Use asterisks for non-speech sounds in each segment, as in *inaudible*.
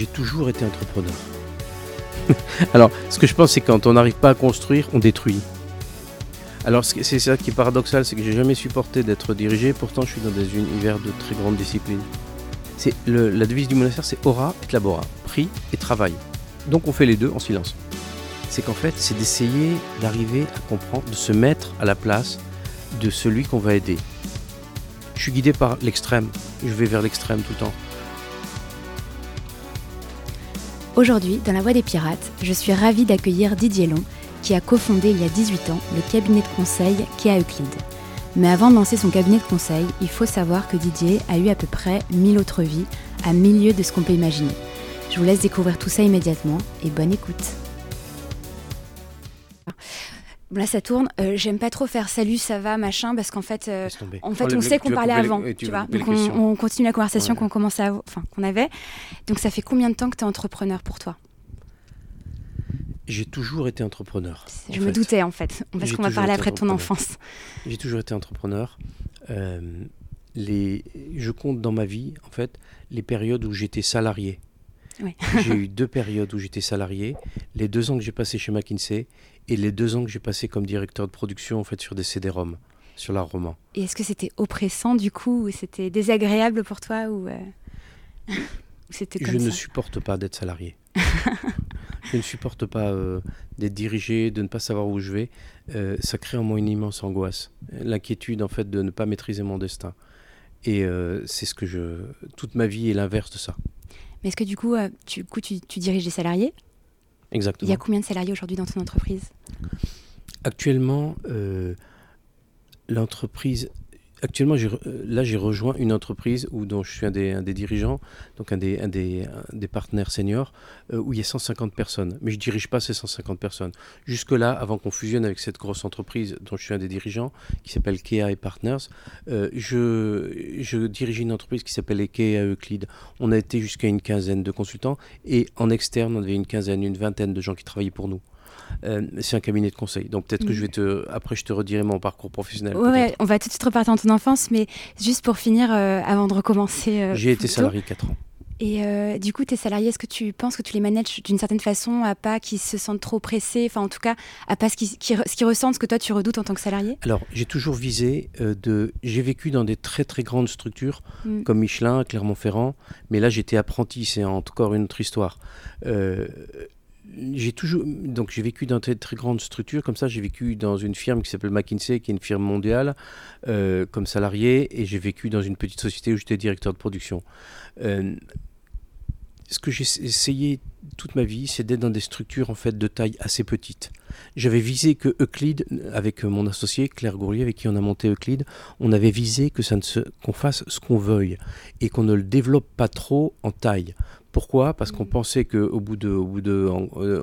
J'ai toujours été entrepreneur. *laughs* Alors, ce que je pense, c'est quand on n'arrive pas à construire, on détruit. Alors, c'est ça qui est paradoxal, c'est que j'ai jamais supporté d'être dirigé, pourtant je suis dans des univers de très grande discipline. C'est la devise du monastère, c'est aura et labora, prix et travail. Donc on fait les deux en silence. C'est qu'en fait, c'est d'essayer d'arriver à comprendre, de se mettre à la place de celui qu'on va aider. Je suis guidé par l'extrême, je vais vers l'extrême tout le temps. Aujourd'hui, dans la Voix des Pirates, je suis ravie d'accueillir Didier Long, qui a cofondé il y a 18 ans le cabinet de conseil Kea Euclide. Mais avant de lancer son cabinet de conseil, il faut savoir que Didier a eu à peu près 1000 autres vies, à milieu de ce qu'on peut imaginer. Je vous laisse découvrir tout ça immédiatement et bonne écoute. Là, ça tourne. Euh, j'aime pas trop faire salut, ça va, machin, parce qu'en fait, euh, en fait, oh, on sait qu'on parlait avant, tu, vois. Donc on, continue la conversation qu'on commençait, enfin qu'on avait. Donc ça fait combien de temps que tu es entrepreneur pour toi? J'ai toujours été entrepreneur. Je me doutais en fait, parce qu'on va parler après de ton enfance. J'ai toujours été entrepreneur. Euh, les, je compte dans ma vie, en fait, les périodes où j'étais salarié. j'ai eu deux périodes où j'étais salarié, les deux ans que j'ai passé chez McKinsey et les deux ans que j'ai passé comme directeur de production en fait sur des CD-ROM, sur l'art roman. Et est-ce que c'était oppressant du coup, ou c'était désagréable pour toi ou, euh, *laughs* c'était Je ne supporte pas d'être salarié. *laughs* je ne supporte pas euh, d'être dirigé, de ne pas savoir où je vais. Euh, ça crée en moi une immense angoisse, l'inquiétude en fait de ne pas maîtriser mon destin. Et c'est ce que je, toute ma vie est l'inverse de ça. Mais est-ce que du coup, tu, coup tu, tu, diriges des salariés? Exactement. Il y a combien de salariés aujourd'hui dans ton entreprise? Actuellement, l'entreprise actuellement, euh, là, j'ai rejoint une entreprise où, dont je suis un des, dirigeants, donc un des, des, partenaires seniors, euh, où il y a 150 personnes. Mais je ne dirige pas ces 150 personnes. Jusque-là, avant qu'on fusionne avec cette grosse entreprise dont je suis un des dirigeants, qui s'appelle Kea et Partners, euh, je, je dirigeais une entreprise qui s'appelle Kea Euclid. On a été jusqu'à une quinzaine de consultants et en externe, on avait une quinzaine, une vingtaine de gens qui travaillaient pour nous. Euh, c'est un cabinet de conseil. Donc peut-être que je vais te, après je te redirai mon parcours professionnel. Ouais, on va tout de suite repartir en ton enfance, mais juste pour finir, euh, avant de recommencer. Euh, J'ai été salarié 4 ans. Et du coup, tes salariés, est-ce que tu penses que tu les manages d'une certaine façon, à pas qu'ils se sentent trop pressés, enfin en tout cas, à pas ce qu'ils ressentent, ce que toi tu redoutes en tant que salarié? Alors, j'ai toujours visé de. J'ai vécu dans des très très grandes structures mm. comme Michelin, Clermont-Ferrand, mais là j'étais apprenti, c'est encore une autre histoire j'ai toujours donc j'ai vécu dans très, très grandes structures comme ça j'ai vécu dans une firme qui s'appelle McKinsey qui est une firme mondiale euh, comme salarié et j'ai vécu dans une petite société où j'étais directeur de production euh, ce que j'ai essayé toute ma vie, c'est d'être dans des structures en fait de taille assez petite. J'avais visé que Euclide, avec mon associé Claire Gourlier, avec qui on a monté Euclide, on avait visé que ça ne qu'on fasse ce qu'on veuille et qu'on ne le développe pas trop en taille. Pourquoi? Parce qu'on pensait qu'au bout de, au bout de euh,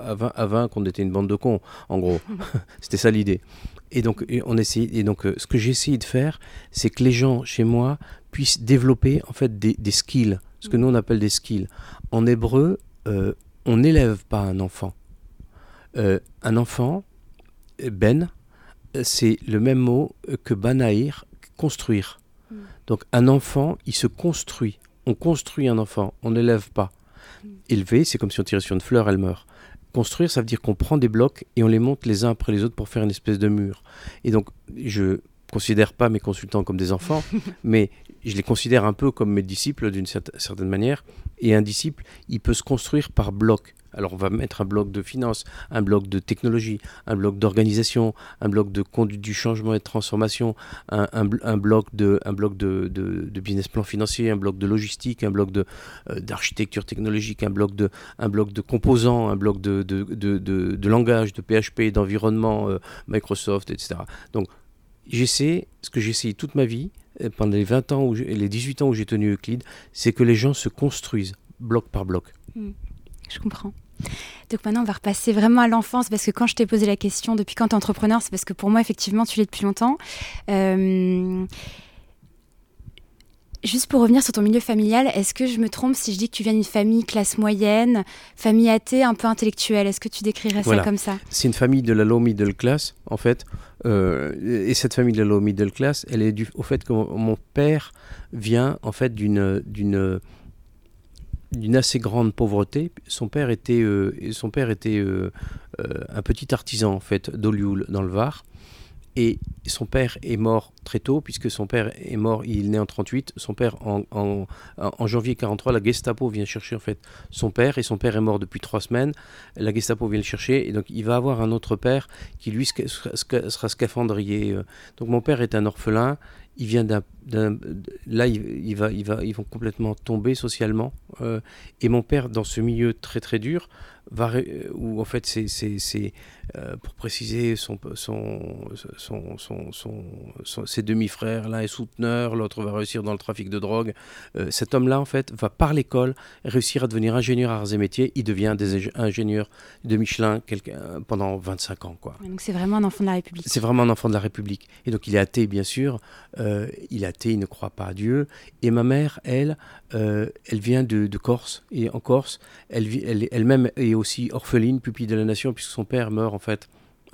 à 20, à 20 qu'on était une bande de cons, en gros. *laughs* C'était ça l'idée. Et donc, on essayait, et donc, euh, ce que j'ai essayé de faire, c'est que les gens chez moi puissent développer en fait des, des skills, ce que nous on appelle des skills. En hébreu, euh, on n'élève pas un enfant. un enfant, ben, c'est le même mot que banaïr, construire. Mm. Donc un enfant, il se construit on construit un enfant, on n'élève pas. Élever, c'est comme si on tirait sur une fleur, elle meurt. Construire, ça veut dire qu'on prend des blocs et on les monte les uns après les autres pour faire une espèce de mur. Et donc, je considère pas mes consultants comme des enfants, *laughs* mais je les considère un peu comme mes disciples d'une certaine manière. Et un disciple, il peut se construire par blocs. Alors on va mettre un bloc de finance, un bloc de technologie, un bloc d'organisation, un bloc de conduite du changement et de transformation, un, bloc, de, un bloc de, business plan financier, un bloc de logistique, un bloc euh, d'architecture technologique, un bloc de, un bloc de composants, un bloc de, de, langage, de PHP, d'environnement, euh, Microsoft, etc. Donc j'essaie, ce que j'ai essayé toute ma vie, euh, pendant les 20 ans, et les 18 ans où j'ai tenu Euclide, c'est que les gens se construisent bloc par bloc. Hmm. je comprends. Donc maintenant, on va repasser vraiment à l'enfance, parce que quand je t'ai posé la question depuis quand tu es entrepreneur, c'est parce que pour moi, effectivement, tu l'es depuis longtemps. Euh, juste pour revenir sur ton milieu familial, est-ce que je me trompe si je dis que tu viens d'une famille classe moyenne, famille athée, un peu intellectuelle? Est-ce que tu décrirais ça comme ça? C'est une famille de la low middle class, en fait. Euh, et cette famille de la low middle class, elle est due au fait que mon père vient, en fait, d'une d'une assez grande pauvreté. Son père était, son père était un petit artisan en fait d'Olioul dans le Var. Et son père est mort très tôt, puisque son père est mort, il est né en 38. Son père, en, en, en, janvier 43, la Gestapo vient chercher en fait son père, et son père est mort depuis trois semaines. La Gestapo vient le chercher, et donc il va avoir un autre père qui lui sera scaphandrier. Euh. Donc mon père est un orphelin, il vient d'un, là il, va, il va, ils vont complètement tomber socialement. Euh, et mon père, dans ce milieu très très dur, va, où en fait c'est, c'est euh, pour préciser, son, son, son, ses demi-frères, l'un est souteneur, l'autre va réussir dans le trafic de drogue. Euh, cet homme-là, en fait, va par l'école réussir à devenir ingénieur arts et métiers. Il devient des ingénieur de Michelin pendant 25 ans. Quoi. Donc c'est vraiment un enfant de la République. C'est vraiment un enfant de la République. Et donc il est athée, bien sûr. Euh, il est athée, il ne croit pas à Dieu. Et ma mère, elle, elle vient de, Corse. Et en Corse, elle, elle, elle-même est aussi orpheline, pupille de la nation, puisque son père meurt en fait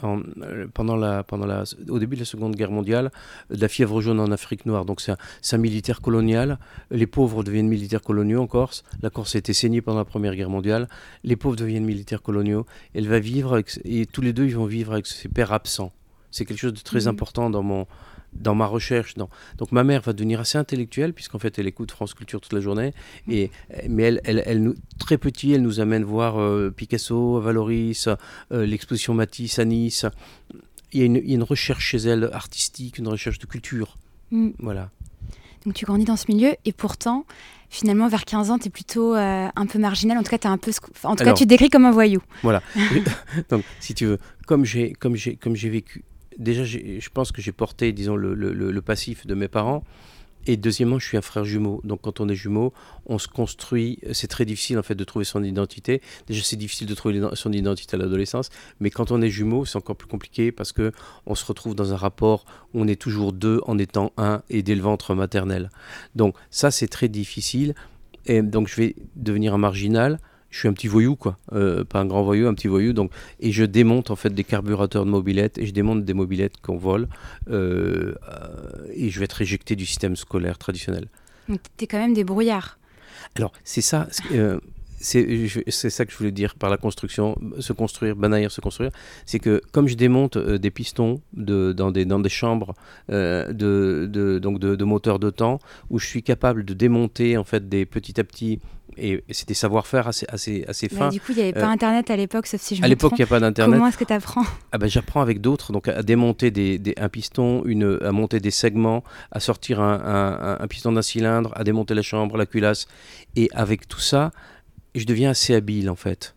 euh, pendant la, pendant la, au début de la Seconde Guerre mondiale, de la fièvre jaune en Afrique noire. Donc c'est un, militaire colonial. Les pauvres deviennent militaires coloniaux en Corse. La Corse a été saignée pendant la Première Guerre mondiale. Les pauvres deviennent militaires coloniaux. Elle va vivre et tous les deux ils vont vivre avec ses pères absents. C'est quelque chose de très mmh. important dans mon, dans ma recherche. Donc ma mère va devenir assez intellectuelle, puisqu'en fait elle écoute France Culture toute la journée. Mm. Et, mais elle, elle, elle nous, très petit, elle nous amène voir euh, Picasso, Valoris, euh, l'exposition Matisse à Nice. Il y, a une, il y, a une, recherche chez elle artistique, une recherche de culture. Mm. Voilà. Donc tu grandis dans ce milieu et pourtant, finalement, vers 15 ans, tu es plutôt euh, un peu marginal. En tout cas, es un peu, en tout cas, tu te décris comme un voyou. Voilà. *laughs* *laughs* Donc, si tu veux, comme j'ai vécu déjà, je pense que j'ai porté, disons, le, passif de mes parents. Et deuxièmement, je suis un frère jumeau. Donc, quand on est jumeau, on se construit. C'est très difficile, en fait, de trouver son identité. Déjà, c'est difficile de trouver son identité à l'adolescence. Mais quand on est jumeau, c'est encore plus compliqué parce que on se retrouve dans un rapport où on est toujours deux en étant un et dès le ventre maternel. Donc, ça, c'est très difficile. Et donc, je vais devenir un marginal je suis un petit voyou, quoi. Euh, pas un grand voyou, un petit voyou. Donc, et je démonte en fait des carburateurs de mobilettes et je démonte des mobilettes qu'on vole. Euh, et je vais être éjecté du système scolaire traditionnel. Donc, tu es quand même des brouillards. Alors, c'est ça. Euh, c'est ça que je voulais dire par la construction, se construire, banaïr, se construire, c'est que comme je démonte des pistons de, dans, des, dans des chambres de, de, donc de, de, moteurs de temps, où je suis capable de démonter en fait des petit à petit et, des savoir-faire assez, assez, assez bah, fins. du coup, il n'y avait pas euh, Internet à l'époque, sauf si je À l'époque, il n'y a pas d'Internet. Comment est-ce que tu apprends ah ben, J'apprends avec d'autres, donc à démonter des, des, un piston, une, à monter des segments, à sortir un, un, un piston d'un cylindre, à démonter la chambre, la culasse. Et avec tout ça, je deviens assez habile en fait.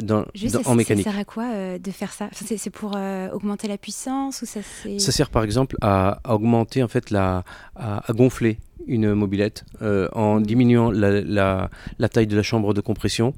Dans, en mécanique. Ça sert à quoi euh, de faire ça? C'est pour euh, augmenter la puissance ou ça Ça sert par exemple à, augmenter en fait la, à, à gonfler une mobilette euh, en diminuant la, la, taille de la chambre de compression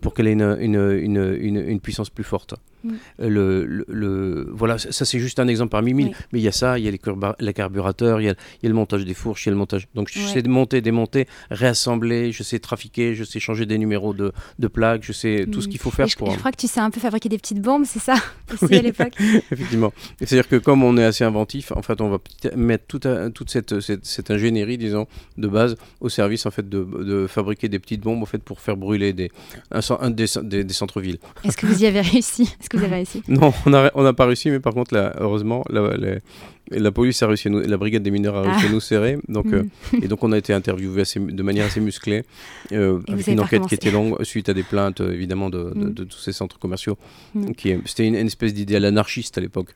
pour qu'elle ait une, une, une, une, puissance plus forte. Mm. Le, le, voilà, ça c'est juste un exemple parmi mille, mais il y a ça, il y a les, les carburateurs, il y a, il y a, le montage des fourches, il y a le montage. Donc je sais monter, démonter, réassembler, je sais trafiquer, je sais changer des numéros de, de plaques, je sais tout ce mm. qu'il faut faire. Je, pour... je, crois que tu sais un peu fabriquer des petites bombes, c'est ça *laughs* aussi à l'époque? *laughs* Effectivement. C'est-à-dire que comme on est assez inventif, en fait, on va mettre toute, toute cette, cette, ingénierie, disons, de base au service en fait de, de, fabriquer des petites bombes en fait pour faire brûler des, un, un des, des, centres-villes. Est-ce que vous y avez réussi? Que vous avez réussi? Non, on n'a pas réussi, mais par contre, là, heureusement, la, la, police a réussi, nous, la brigade des mineurs a réussi à ah. nous serrer. Donc, euh, *laughs* mm. et donc, on a été interviewé de manière assez musclée, euh, avec une enquête qui était longue, suite à des plaintes, euh, évidemment, de, mm. de, tous ces centres commerciaux. Mm. C'était une, espèce d'idéal anarchiste à l'époque.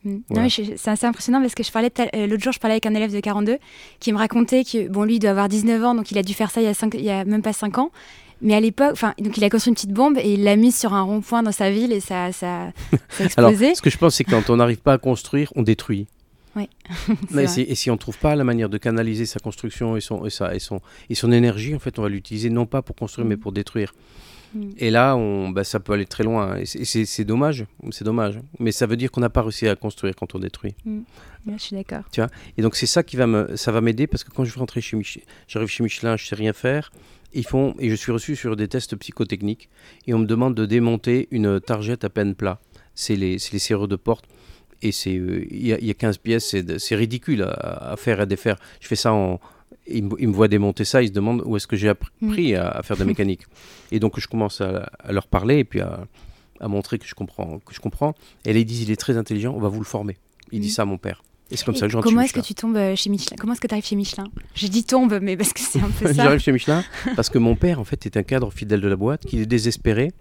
C'est assez impressionnant parce que je parlais l'autre jour, je parlais avec un élève de 42 qui me racontait que, bon, lui, il doit avoir 19 ans, donc il a dû faire ça il y a, il y a même pas 5 ans. Mais à l'époque, enfin, donc il a construit une petite bombe et il l'a mise sur un rond-point dans sa ville et ça, ça, ça a *laughs* explosé. Alors, ce que je pense, c'est que quand on n'arrive pas à construire, on détruit. Oui. *laughs* et, si, et, si, on ne trouve pas la manière de canaliser sa construction et son, et sa, et son, et son énergie, en fait, on va l'utiliser non pas pour construire, mais mm. pour détruire. Mm. Et là, on, bah, ça peut aller très loin. Et c'est dommage, c'est dommage. Mais ça veut dire qu'on n'a pas réussi à construire quand on détruit. Mm. je suis d'accord. Tu vois? Et donc c'est ça qui va me, ça va m'aider parce que quand je vais rentrer chez Michelin, j'arrive chez Michelin, je sais rien faire ils font, et je suis reçu sur des tests psychotechniques, et on me demande de démonter une targette à peine plat. C'est les, les serrures de porte, et c'est euh, il y, a 15 pièces, c'est ridicule à, faire et à défaire. Je fais ça en il, me voit démonter ça, il se demande où est-ce que j'ai appris à, faire de la *laughs* mécanique. et donc je commence à, leur parler et puis à, montrer que je comprends. Que je comprends. Et là, ils disent, il est très intelligent, on va vous le former. Il dit ça à mon père. Et c'est comme ça que j'en Comment est-ce que tu tombes euh, chez Michelin? Comment est-ce que tu arrives chez Michelin? J'ai dit tombe, mais parce que c'est un peu *laughs* ça. J'arrive chez Michelin parce que mon père, en fait, est un cadre fidèle de la boîte, qui est désespéré,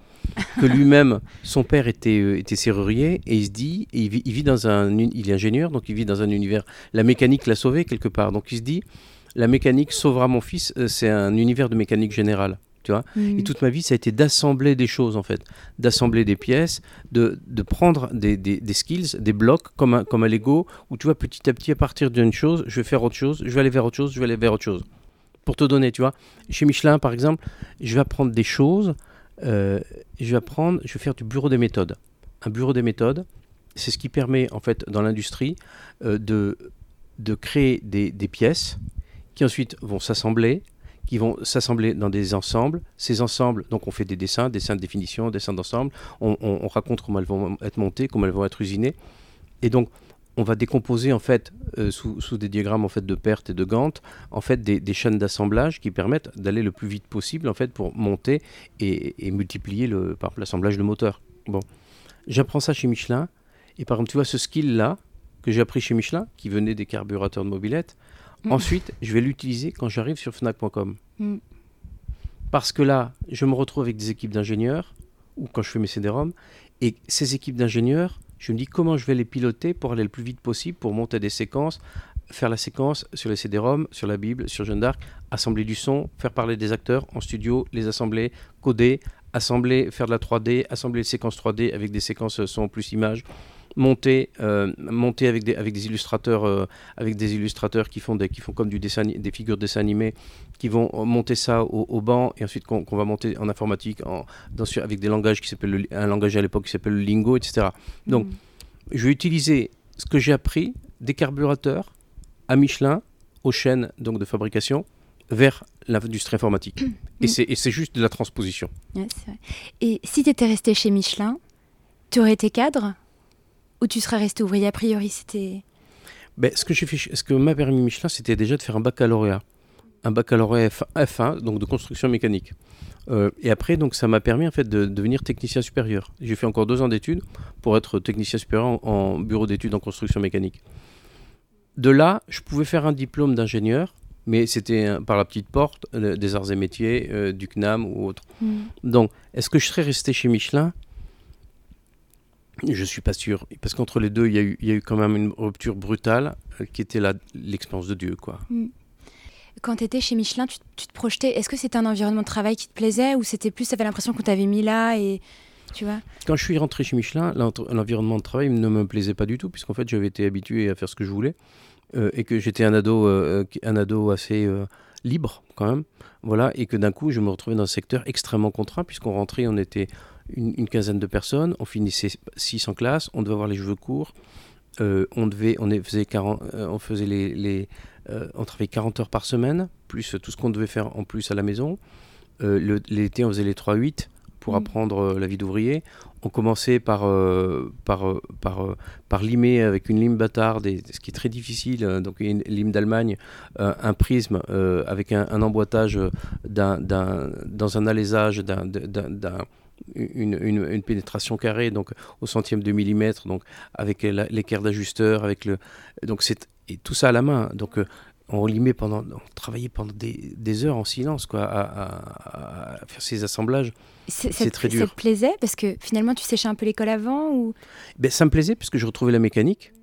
que lui-même, son père était, euh, était serrurier, et il se dit, il, vit, dans un, il est ingénieur, donc il vit dans un univers. La mécanique l'a sauvé quelque part, donc il se dit, la mécanique sauvera mon fils. Euh, c'est un univers de mécanique générale. Tu vois Et toute ma vie, ça a été d'assembler des choses, en fait. D'assembler des pièces, de, de prendre des, des, des, skills, des blocs, comme un, comme un Lego, où tu vois, petit à petit, à partir d'une chose, je vais faire autre chose, je vais aller vers autre chose, je vais aller vers autre chose. Pour te donner, tu vois, chez Michelin, par exemple, je vais apprendre des choses, euh, je vais apprendre, je vais faire du bureau des méthodes. Un bureau des méthodes, c'est ce qui permet, en fait, dans l'industrie, euh, de, de créer des, des pièces qui ensuite vont s'assembler, qui vont s'assembler dans des ensembles. Ces ensembles, donc on fait des dessins, dessins de définition, dessins d'ensemble, on, raconte comment elles vont être montées, comment elles vont être usinées. Et donc, on va décomposer en fait euh, sous, des diagrammes en fait de perte et de Gantt en fait des, chaînes d'assemblage qui permettent d'aller le plus vite possible en fait pour monter et, multiplier le par l'assemblage de moteurs. Bon, j'apprends ça chez Michelin et par exemple tu vois ce skill là que j'ai appris chez Michelin qui venait des carburateurs de mobilette, Mm. Ensuite, je vais l'utiliser quand j'arrive sur Fnac.com. Mm. Parce que là, je me retrouve avec des équipes d'ingénieurs, ou quand je fais mes CD-ROM, et ces équipes d'ingénieurs, je me dis comment je vais les piloter pour aller le plus vite possible, pour monter des séquences, faire la séquence sur les CD-ROM, sur la Bible, sur Jeanne d'Arc, assembler du son, faire parler des acteurs en studio, les assembler, coder, assembler, faire de la 3D, assembler les séquences 3D avec des séquences son plus images monter, euh, monter avec, des, avec des illustrateurs, euh, avec des illustrateurs qui font, des, qui font comme du dessin, des figures de dessin animé, qui vont monter ça au, banc et ensuite qu'on va monter en informatique en, dans, avec des langages qui s'appellent un langage à l'époque qui s'appelle le Lingo, etc. Donc, mm. je vais utiliser ce que j'ai appris des carburateurs à Michelin, aux chaînes donc de fabrication, vers l'industrie informatique. Mm. Et c'est juste de la transposition. Et si tu étais resté chez Michelin, tu aurais été cadre? Ou tu serais resté ouvrier A priori, c'était. Ben, ce que j'ai fait, ce que m'a permis Michelin, c'était déjà de faire un baccalauréat, un baccalauréat F1, donc de construction mécanique. Euh, et après, donc, ça m'a permis en fait de, devenir technicien supérieur. J'ai fait encore deux ans d'études pour être technicien supérieur en, bureau d'études en construction mécanique. De là, je pouvais faire un diplôme d'ingénieur, mais c'était par la petite porte euh, des arts et métiers, euh, du CNAM ou autre. Hmm. Donc, est-ce que je serais resté chez Michelin? Je suis pas sûr, parce qu'entre les deux, il y, a eu, il y, a eu, quand même une rupture brutale euh, qui était l'expérience de Dieu. quoi. Mm. Quand tu étais chez Michelin, tu, te projetais, est-ce que c'était un environnement de travail qui te plaisait ou c'était plus, tu avais l'impression qu'on t'avait mis là et tu vois? Quand je suis rentré chez Michelin, l'environnement de travail ne me plaisait pas du tout, puisqu'en fait j'avais été habitué à faire ce que je voulais euh, et que j'étais un ado, euh, un ado assez libre quand même. Voilà, et que d'un coup je me retrouvais dans un secteur extrêmement contraint, puisqu'on rentrait, on était une, quinzaine de personnes, on finissait 600 classes, on devait avoir les cheveux courts, euh, on, devait, on, faisait 40, euh, on faisait les, les euh, on travaillait 40 heures par semaine, plus tout ce qu'on devait faire en plus à la maison. L'été, on faisait les 3-8 pour mmh. apprendre la vie d'ouvrier. On commençait par, par, par, par limer avec une lime bâtarde, ce qui est très difficile, donc une lime d'Allemagne, un prisme avec un, un emboîtage d'un, dans un alésage d'un une, une, pénétration carrée, donc au centième de millimètre, donc avec l'équerre d'ajusteur, avec le, donc c'est et tout ça à la main. Donc euh, on limait pendant, on travaillait pendant des, des, heures en silence, quoi, à, faire ces assemblages. C'est très dur. Ça te plaisait? Parce que finalement tu séchais un peu l'école avant ou? Ben, ça me plaisait puisque je retrouvais la mécanique.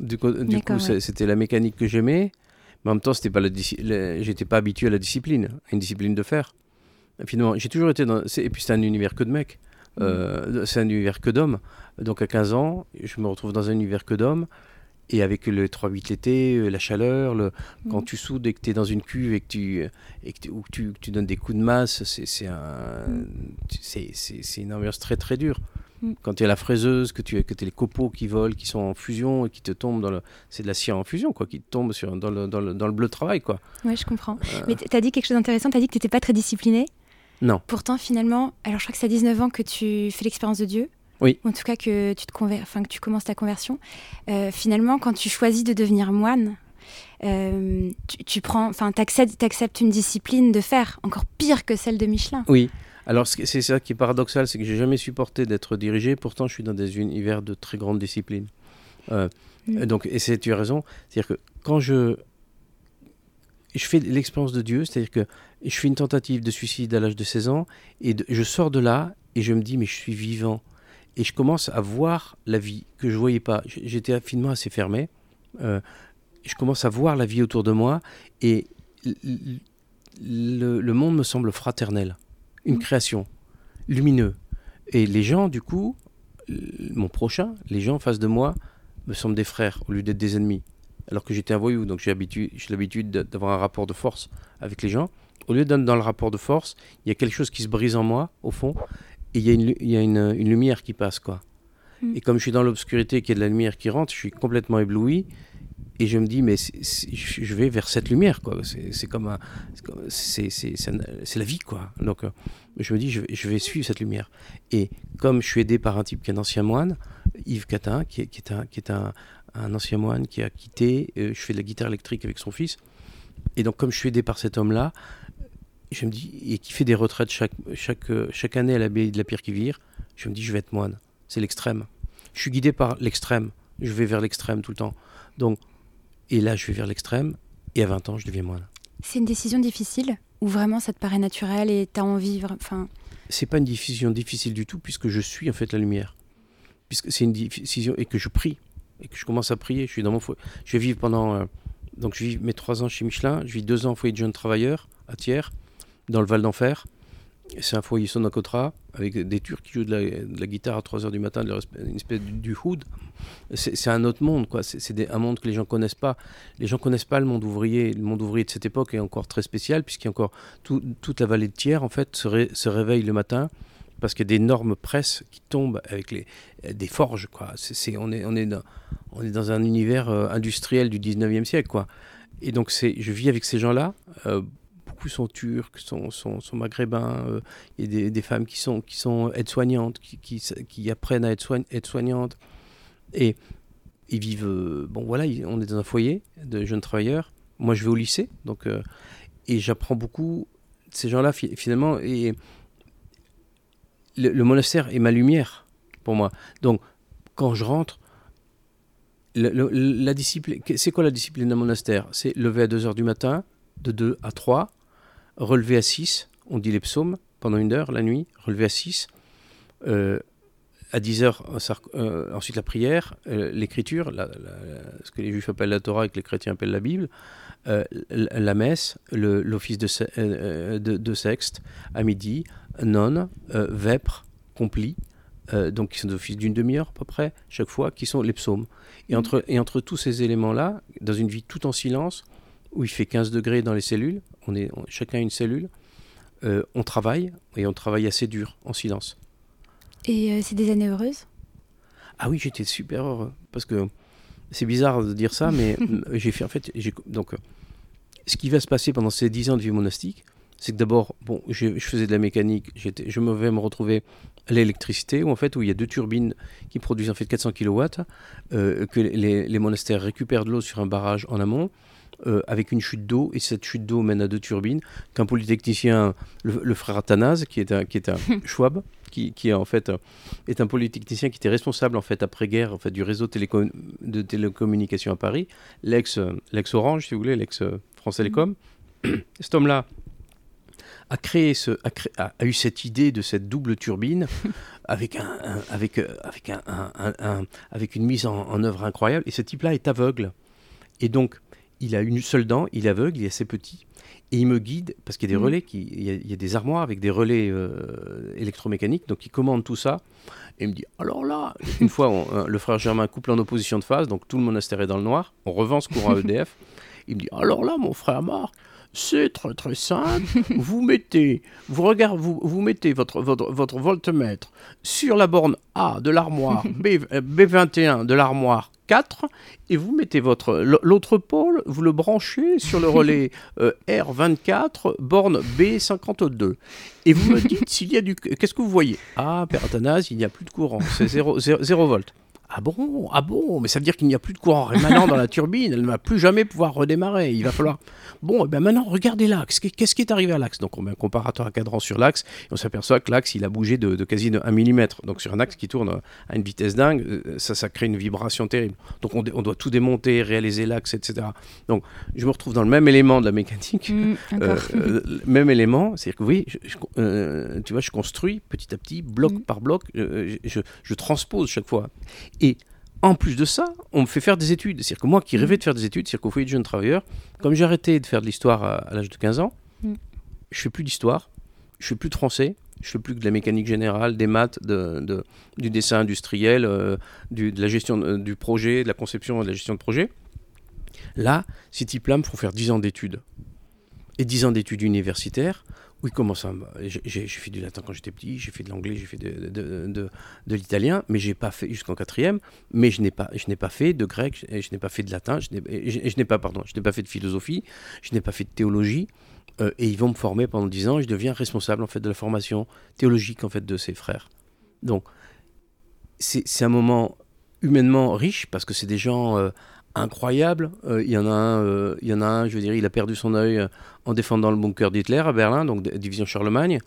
Du coup, c'était la mécanique que j'aimais, mais en même temps, c'était pas la, j'étais pas habitué à la discipline, à une discipline de fer. Finalement, j'ai toujours été dans. Et puis c'est un univers que de mecs. Mm. Euh, c'est un univers que d'hommes. Donc à 15 ans, je me retrouve dans un univers que d'hommes. Et avec le 3-8 l'été, euh, la chaleur, le, mm. quand tu soudes et que tu es dans une cuve et que tu, et que ou tu, tu, donnes des coups de masse, c'est un, mm. c'est une ambiance très très dure. Quand tu es à la fraiseuse, que tu que es les copeaux qui volent, qui sont en fusion et qui te tombent dans le. C'est de la cire en fusion, quoi, qui te tombe sur, dans, le, dans, le, dans le bleu de travail, quoi. Ouais, je comprends. Euh. Mais tu as dit quelque chose d'intéressant, tu as dit que tu n'étais pas très discipliné. Non. Pourtant, finalement, alors je crois que c'est à 19 ans que tu fais l'expérience de Dieu. Oui. En tout cas, que tu, te enfin, que tu commences ta conversion. Euh, finalement, quand tu choisis de devenir moine, euh, tu, prends, enfin, t'acceptes, acceptes une discipline de fer encore pire que celle de Michelin. Oui. Alors c'est ça qui est paradoxal, c'est que j'ai jamais supporté d'être dirigé. Pourtant, je suis dans des univers de très grande discipline. Euh, mm. Donc, et c'est tu as raison. C'est-à-dire que quand je je fais l'expérience de Dieu, c'est-à-dire que je fais une tentative de suicide à l'âge de 16 ans et je sors de là et je me dis mais je suis vivant et je commence à voir la vie que je voyais pas. J'étais finement assez fermé. Euh, je commence à voir la vie autour de moi et le, monde me semble fraternel, une mmh. création, lumineux. Et les gens, du coup, mon prochain, les gens en face de moi, me semblent des frères au lieu d'être des ennemis. Alors que j'étais un voyou, donc j'ai l'habitude d'avoir un rapport de force avec les gens. Au lieu d'être dans le rapport de force, il y a quelque chose qui se brise en moi, au fond, et il y a, une, y a une, lumière qui passe, quoi. Mm. Et comme je suis dans l'obscurité, qu'il y a de la lumière qui rentre, je suis complètement ébloui. Et je me dis, mais je vais vers cette lumière, quoi. C'est comme. C'est la vie, quoi. Donc, euh, je me dis, je, je, vais suivre cette lumière. Et comme je suis aidé par un type qui est un ancien moine, Yves Catin, qui est, qui est, un, qui est un, un, ancien moine qui a quitté, euh, je fais de la guitare électrique avec son fils. Et donc, comme je suis aidé par cet homme-là, je me dis, et qui fait des retraites chaque, chaque, chaque année à l'abbaye de la Pierre qui vire, je me dis, je vais être moine. C'est l'extrême. Je suis guidé par l'extrême. Je vais vers l'extrême tout le temps. Donc, et là, je vais vers l'extrême, et à 20 ans, je deviens moine. C'est une décision difficile Ou vraiment ça te paraît naturel et tu as envie enfin... C'est pas une décision difficile du tout, puisque je suis en fait la lumière. Puisque c'est une décision, et que je prie, et que je commence à prier. Je suis dans mon foyer. Je vais vivre pendant. Euh, donc, je vis mes trois ans chez Michelin, je vis deux ans au foyer de jeunes travailleurs à Thiers dans le Val d'Enfer. C'est un foyer sonocotra avec des Turcs qui jouent de la, guitare à 3h du matin, une espèce du hood. C'est un autre monde, quoi. C'est un monde que les gens connaissent pas. Les gens connaissent pas le monde ouvrier. Le monde ouvrier de cette époque est encore très spécial puisqu'il y a encore toute la vallée de Thiers en fait se, se réveille le matin parce qu'il y a d'énormes presses qui tombent avec les, des forges, quoi. c'est on, est, on, est dans, on est dans un univers euh, industriel du 19e siècle, quoi. Et donc, je vis avec ces gens-là. Euh, beaucoup sont turcs, sont, sont, maghrébins. Euh, il y a des, des, femmes qui sont, qui sont aides-soignantes, qui, qui, apprennent à être, soign soignantes. Et ils vivent. Euh, bon, voilà, on est dans un foyer de jeunes travailleurs. Moi, je vais au lycée, donc. Euh, et j'apprends beaucoup ces gens-là, finalement. Et le, monastère est ma lumière pour moi. Donc, quand je rentre, la discipline, c'est quoi la discipline d'un monastère? C'est lever à 2h du matin, de 2 à 3, relevé à 6, on dit les psaumes pendant une heure la nuit, relevé à 6. Euh, à 10 heures, euh, ensuite la prière, euh, l'écriture, ce que les juifs appellent la Torah et que les chrétiens appellent la Bible, la messe, l'office de, de, sexte à midi, nonne, vêpres, complis, donc qui sont d'office d'une demi-heure à peu près, chaque fois, qui sont les psaumes. Et entre, et entre tous ces éléments-là, dans une vie tout en silence, où il fait 15 degrés dans les cellules, on est chacun une cellule, euh, on travaille, et on travaille assez dur, en silence. Et euh, c'est des années heureuses? Ah oui, j'étais super heureux, parce que c'est bizarre de dire ça, mais *laughs* j'ai fait en fait, donc ce qui va se passer pendant ces 10 ans de vie monastique, c'est que d'abord, bon, je, faisais de la mécanique, je me vais me retrouver à l'électricité, où en fait, où il y a deux turbines qui produisent en fait 400 kW, euh, que les, les, monastères récupèrent de l'eau sur un barrage en amont, euh, avec une chute d'eau, et cette chute d'eau mène à deux turbines, qu'un polytechnicien, le, frère Athanase, qui est un, qui est un *laughs* Schwab, qui, qui, en fait est un polytechnicien qui était responsable en fait après-guerre en fait du réseau de télécommunications à Paris, l'ex l'ex Orange si vous voulez, l'ex France Télécom. Cet homme-là a créé ce, a, a, eu cette idée de cette double turbine *laughs* avec un, avec avec un, un, avec une mise en, en œuvre incroyable. Et ce type-là est aveugle. Et donc il a une seule dent, il est aveugle, il est assez petit. Et il me guide, parce qu'il y a des mm. relais, qui, il, y a, des armoires avec des relais euh, électromécaniques, donc il commande tout ça. Et il me dit, alors là, *laughs* une fois, euh, le frère Germain couple en opposition de phase, donc tout le monastère est dans le noir, on revend ce courant *laughs* à EDF. il me dit, alors là, mon frère Marc, c'est très très simple. *laughs* vous mettez, vous regardez, vous, vous mettez votre, votre, votre voltmètre sur la borne A de l'armoire *laughs* B, B21 euh, de l'armoire 4 et vous mettez votre l'autre pôle, vous le branchez sur le relais *laughs* euh, R24 borne B52 et vous me dites s'il y a du qu'est-ce que vous voyez? Ah Père Athanase, il n'y a plus de courant, c'est 0, 0, volts. Ah bon? Ah bon? Mais ça veut dire qu'il n'y a plus de courant rémanent dans la turbine, elle ne va plus jamais pouvoir redémarrer. Il va falloir. *laughs* Bon, eh ben maintenant, regardez l'axe. Qu'est-ce qui est arrivé à l'axe? Donc, on met un comparateur à cadran sur l'axe et on s'aperçoit que l'axe, il a bougé de, quasi de 1 mm. Donc, sur un axe qui tourne à une vitesse dingue, euh, ça, ça crée une vibration terrible. Donc, on, doit tout démonter, réaliser l'axe, etc. Donc, je me retrouve dans le même élément de la mécanique. Mmh, euh, euh, même élément, c'est-à-dire que oui, tu vois, je construis petit à petit, bloc mmh. par bloc, je, je transpose chaque fois. Et en plus de ça, on me fait faire des études. C'est-à-dire que moi qui rêvais de faire des études, c'est-à-dire qu'au foyer de jeunes travailleurs, comme j'ai arrêté de faire de l'histoire à, l'âge de 15 ans, mm. je fais plus d'histoire, je fais plus de français, je fais plus que de la mécanique générale, des maths, de, du dessin industriel, euh, de la gestion euh, du projet, de la conception et de la gestion de projet. Là, ces types-là me font faire 10 ans d'études. Et 10 ans d'études universitaires oui, comment ça? J'ai fait du latin quand j'étais petit, j'ai fait de l'anglais, j'ai fait de, de, de, l'italien, mais j'ai pas fait jusqu'en quatrième. Mais je n'ai pas, je n'ai pas fait de grec, je, n'ai pas fait de latin, je n'ai pas, pardon, je n'ai pas fait de philosophie, je n'ai pas fait de théologie. Euh, et ils vont me former pendant dix ans. Et je deviens responsable en fait de la formation théologique en fait de ces frères. Donc c'est un moment humainement riche parce que c'est des gens euh, incroyable. Euh, il y en a un, euh, il y en a un, je veux dire, il a perdu son œil euh, en défendant le bunker d'Hitler à Berlin, donc division Charlemagne.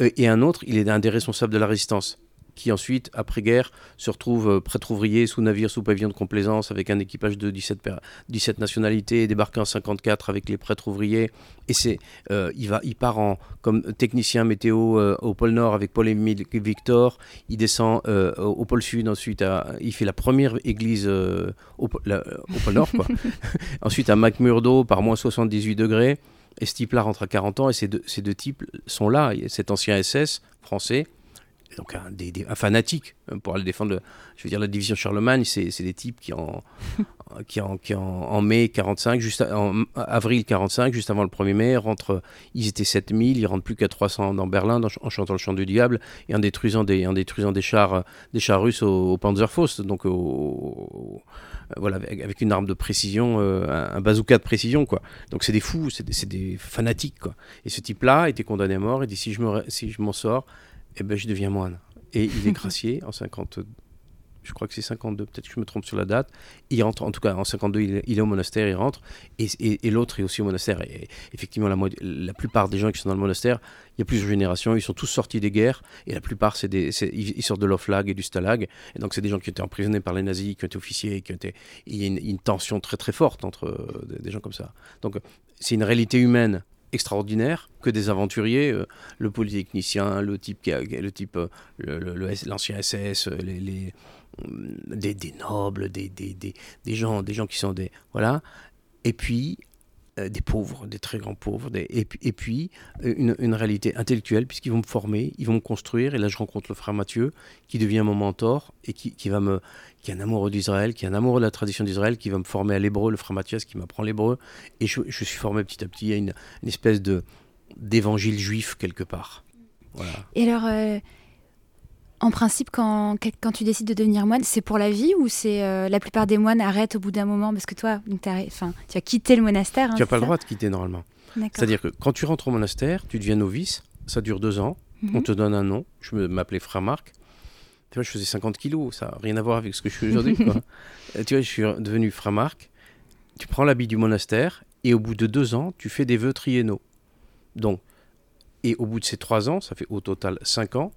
et un autre, il est un des responsables de la résistance qui ensuite, après-guerre, se retrouve euh, prêtre ouvrier sous navire, sous pavillon de complaisance, avec un équipage de 17, 17 nationalités, débarqué en 54 avec les prêtres ouvriers. Et c'est, euh, il, va, il part en, comme technicien météo euh, au pôle Nord avec Paul-Émile Victor. Il descend au pôle Sud, ensuite il fait la première église au, pôle Nord. *laughs* *laughs* ensuite à McMurdo par moins 78 degrés. Et ce type-là rentre à 40 ans et ces deux, ces deux types sont là. Cet ancien SS français donc un, des, fanatique hein, pour aller défendre, je veux dire, la division Charlemagne, c'est des types qui en, *laughs* qui en, qui en, mai 45, juste en avril 45, juste avant le 1er mai, rentrent, ils étaient 7000, ils rentrent plus qu'à 300 dans Berlin en chantant le chant du diable et en détruisant des, en détruisant des chars, des chars russes au, Panzerfaust, donc voilà, avec, une arme de précision, euh, un, bazooka de précision, quoi. Donc c'est des fous, c'est des, des, fanatiques, quoi. Et ce type-là était condamné à mort et dit si je m'en si je sors, eh ben, je deviens moine. Et il est *laughs* gracié en 50, je crois que c'est 52, peut-être que je me trompe sur la date. Il rentre, en tout cas en 52, il, est au monastère, il rentre, et, et, l'autre est aussi au monastère. Et effectivement, la, la, plupart des gens qui sont dans le monastère, il y a plusieurs générations, ils sont tous sortis des guerres, et la plupart, c'est des, ils sortent de l'Oflag et du Stalag, et donc c'est des gens qui ont été emprisonnés par les nazis, qui ont été officiers, qui ont été, il y a une, tension très très forte entre euh, des gens comme ça. Donc c'est une réalité humaine extraordinaire que des aventuriers, euh, le polytechnicien, le type qui a, le type euh, l'ancien SS, euh, les, des, des, nobles, des, des, des, gens, des gens qui sont des voilà, et puis euh, des pauvres, des très grands pauvres, et, puis euh, une, réalité intellectuelle, puisqu'ils vont me former, ils vont me construire, et là je rencontre le frère Mathieu, qui devient mon mentor, et qui, qui va me, qui est un amoureux d'Israël, qui est un amoureux de la tradition d'Israël, qui va me former à l'hébreu, le frère Mathias qui m'apprend l'hébreu, et je, suis formé petit à petit. À une, une espèce de d'évangile juif quelque part. Et alors, euh, en principe, quand, quand tu décides de devenir moine, c'est pour la vie ou c'est euh, la plupart des moines arrêtent au bout d'un moment parce que toi, donc tu as quitté le monastère. Hein, tu n'as pas le droit de quitter normalement. C'est-à-dire que quand tu rentres au monastère, tu deviens novice, ça dure deux ans, on mhm. te donne un nom. Je m'appelais Frère Marc. Tu vois, je faisais 50 kilos, ça n'a rien à voir avec ce que je suis aujourd'hui. *laughs* Tu vois, je suis devenu Frère Marc. Tu prends l'habit du monastère et au bout de deux ans, tu fais des vœux triennaux. Donc, et au bout de ces trois ans, ça fait au total cinq ans,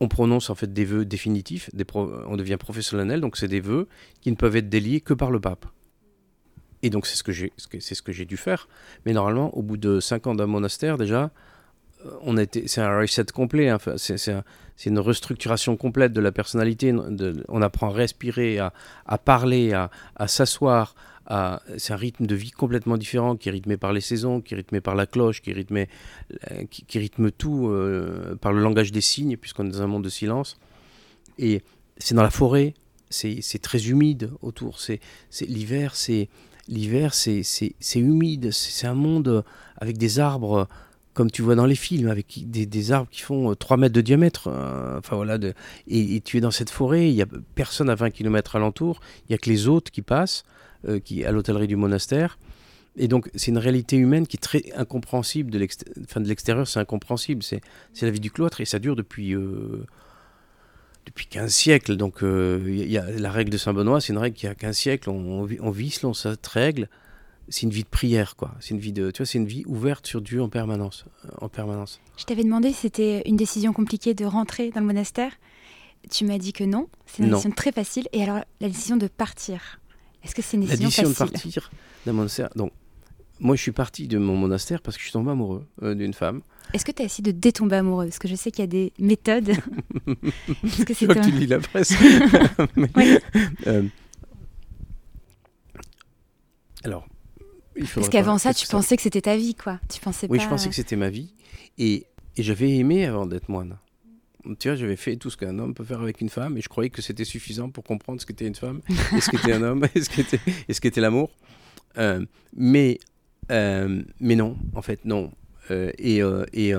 on prononce en fait des vœux définitifs, on devient professionnel, donc c'est des vœux qui ne peuvent être déliés que par le pape. Et donc c'est ce que j'ai, ce que j'ai dû faire. Mais normalement, au bout de cinq ans d'un monastère déjà, euh, on c'est un reset complet. Hein. c'est, une restructuration complète de la personnalité. on apprend à respirer, à, parler, à s'asseoir, c'est un rythme de vie complètement différent qui est rythmé par les saisons, qui est rythmé par la cloche, qui, est euh, qui, rythme tout euh, par le langage des signes, puisqu'on est dans un monde de silence. Et c'est dans la forêt, c'est très humide autour. C'est l'hiver, c'est l'hiver, c'est humide. C'est un monde avec des arbres comme tu vois dans les films, avec des, arbres qui font 3 mètres de diamètre. Euh, enfin voilà, et, et, tu es dans cette forêt, il n'y a personne à 20 km alentour, il n'y a que les hôtes qui passent. Euh, qui, à l'hôtellerie du monastère. Et donc, c'est une réalité humaine qui est très incompréhensible. De l'extérieur, c'est incompréhensible. C'est la vie du cloître et ça dure depuis. Euh, depuis 15 siècles. Donc, il y a, la règle de Saint-Benoît, c'est une règle qui a 15 siècles. On, on, vit selon cette règle. C'est une vie de prière, quoi. C'est une vie de, tu vois, c'est une vie ouverte sur Dieu en permanence, en permanence. Je t'avais demandé si c'était une décision compliquée de rentrer dans le monastère. Tu m'as dit que non. C'est une décision très facile. Et alors, la décision de partir. Est-ce que c'est une décision, facile La décision de partir d'un monastère. Donc, moi, je suis parti de mon monastère parce que je suis tombé amoureux euh, d'une femme. Est-ce que tu as essayé de détomber amoureux? Parce que je sais qu'il y a des méthodes. *laughs* Est-ce que c'est tu lis la presse. *laughs* *laughs* Euh, alors, parce qu'avant ça, tu pensais que c'était ta vie, quoi. Tu pensais oui, je pensais que c'était ma vie. Et, et j'avais aimé avant d'être moine. Tu vois, j'avais fait tout ce qu'un homme peut faire avec une femme et je croyais que c'était suffisant pour comprendre ce qu'était une femme, et ce qu'était un homme, *laughs* et ce qu'était, qu'était l'amour. Euh, mais, euh, mais non, en fait, non. Euh, et, et,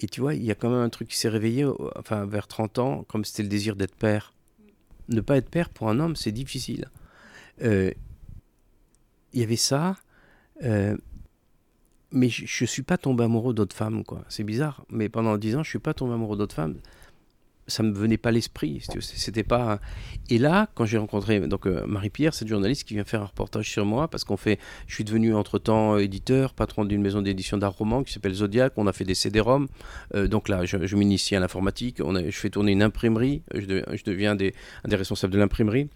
et tu vois, il y a quand même un truc qui s'est réveillé enfin, vers 30 ans, comme c'était le désir d'être père. Ne pas être père pour un homme, c'est difficile. Il y avait ça. mais je ne suis pas tombé amoureux d'autres femmes, quoi. C'est bizarre. Mais pendant 10 ans, je ne suis pas tombé amoureux d'autres femmes ça me venait pas l'esprit. C'était pas. Et là, quand j'ai rencontré donc euh, Marie-Pierre, cette journaliste qui vient faire un reportage sur moi, parce qu'on fait, je suis devenu entre temps euh, éditeur, patron d'une maison d'édition d'art roman qui s'appelle Zodiac. On a fait des CD-ROM. Euh, donc là, je, m'initie à l'informatique. On je fais tourner une imprimerie. Je, deviens un des responsables de l'imprimerie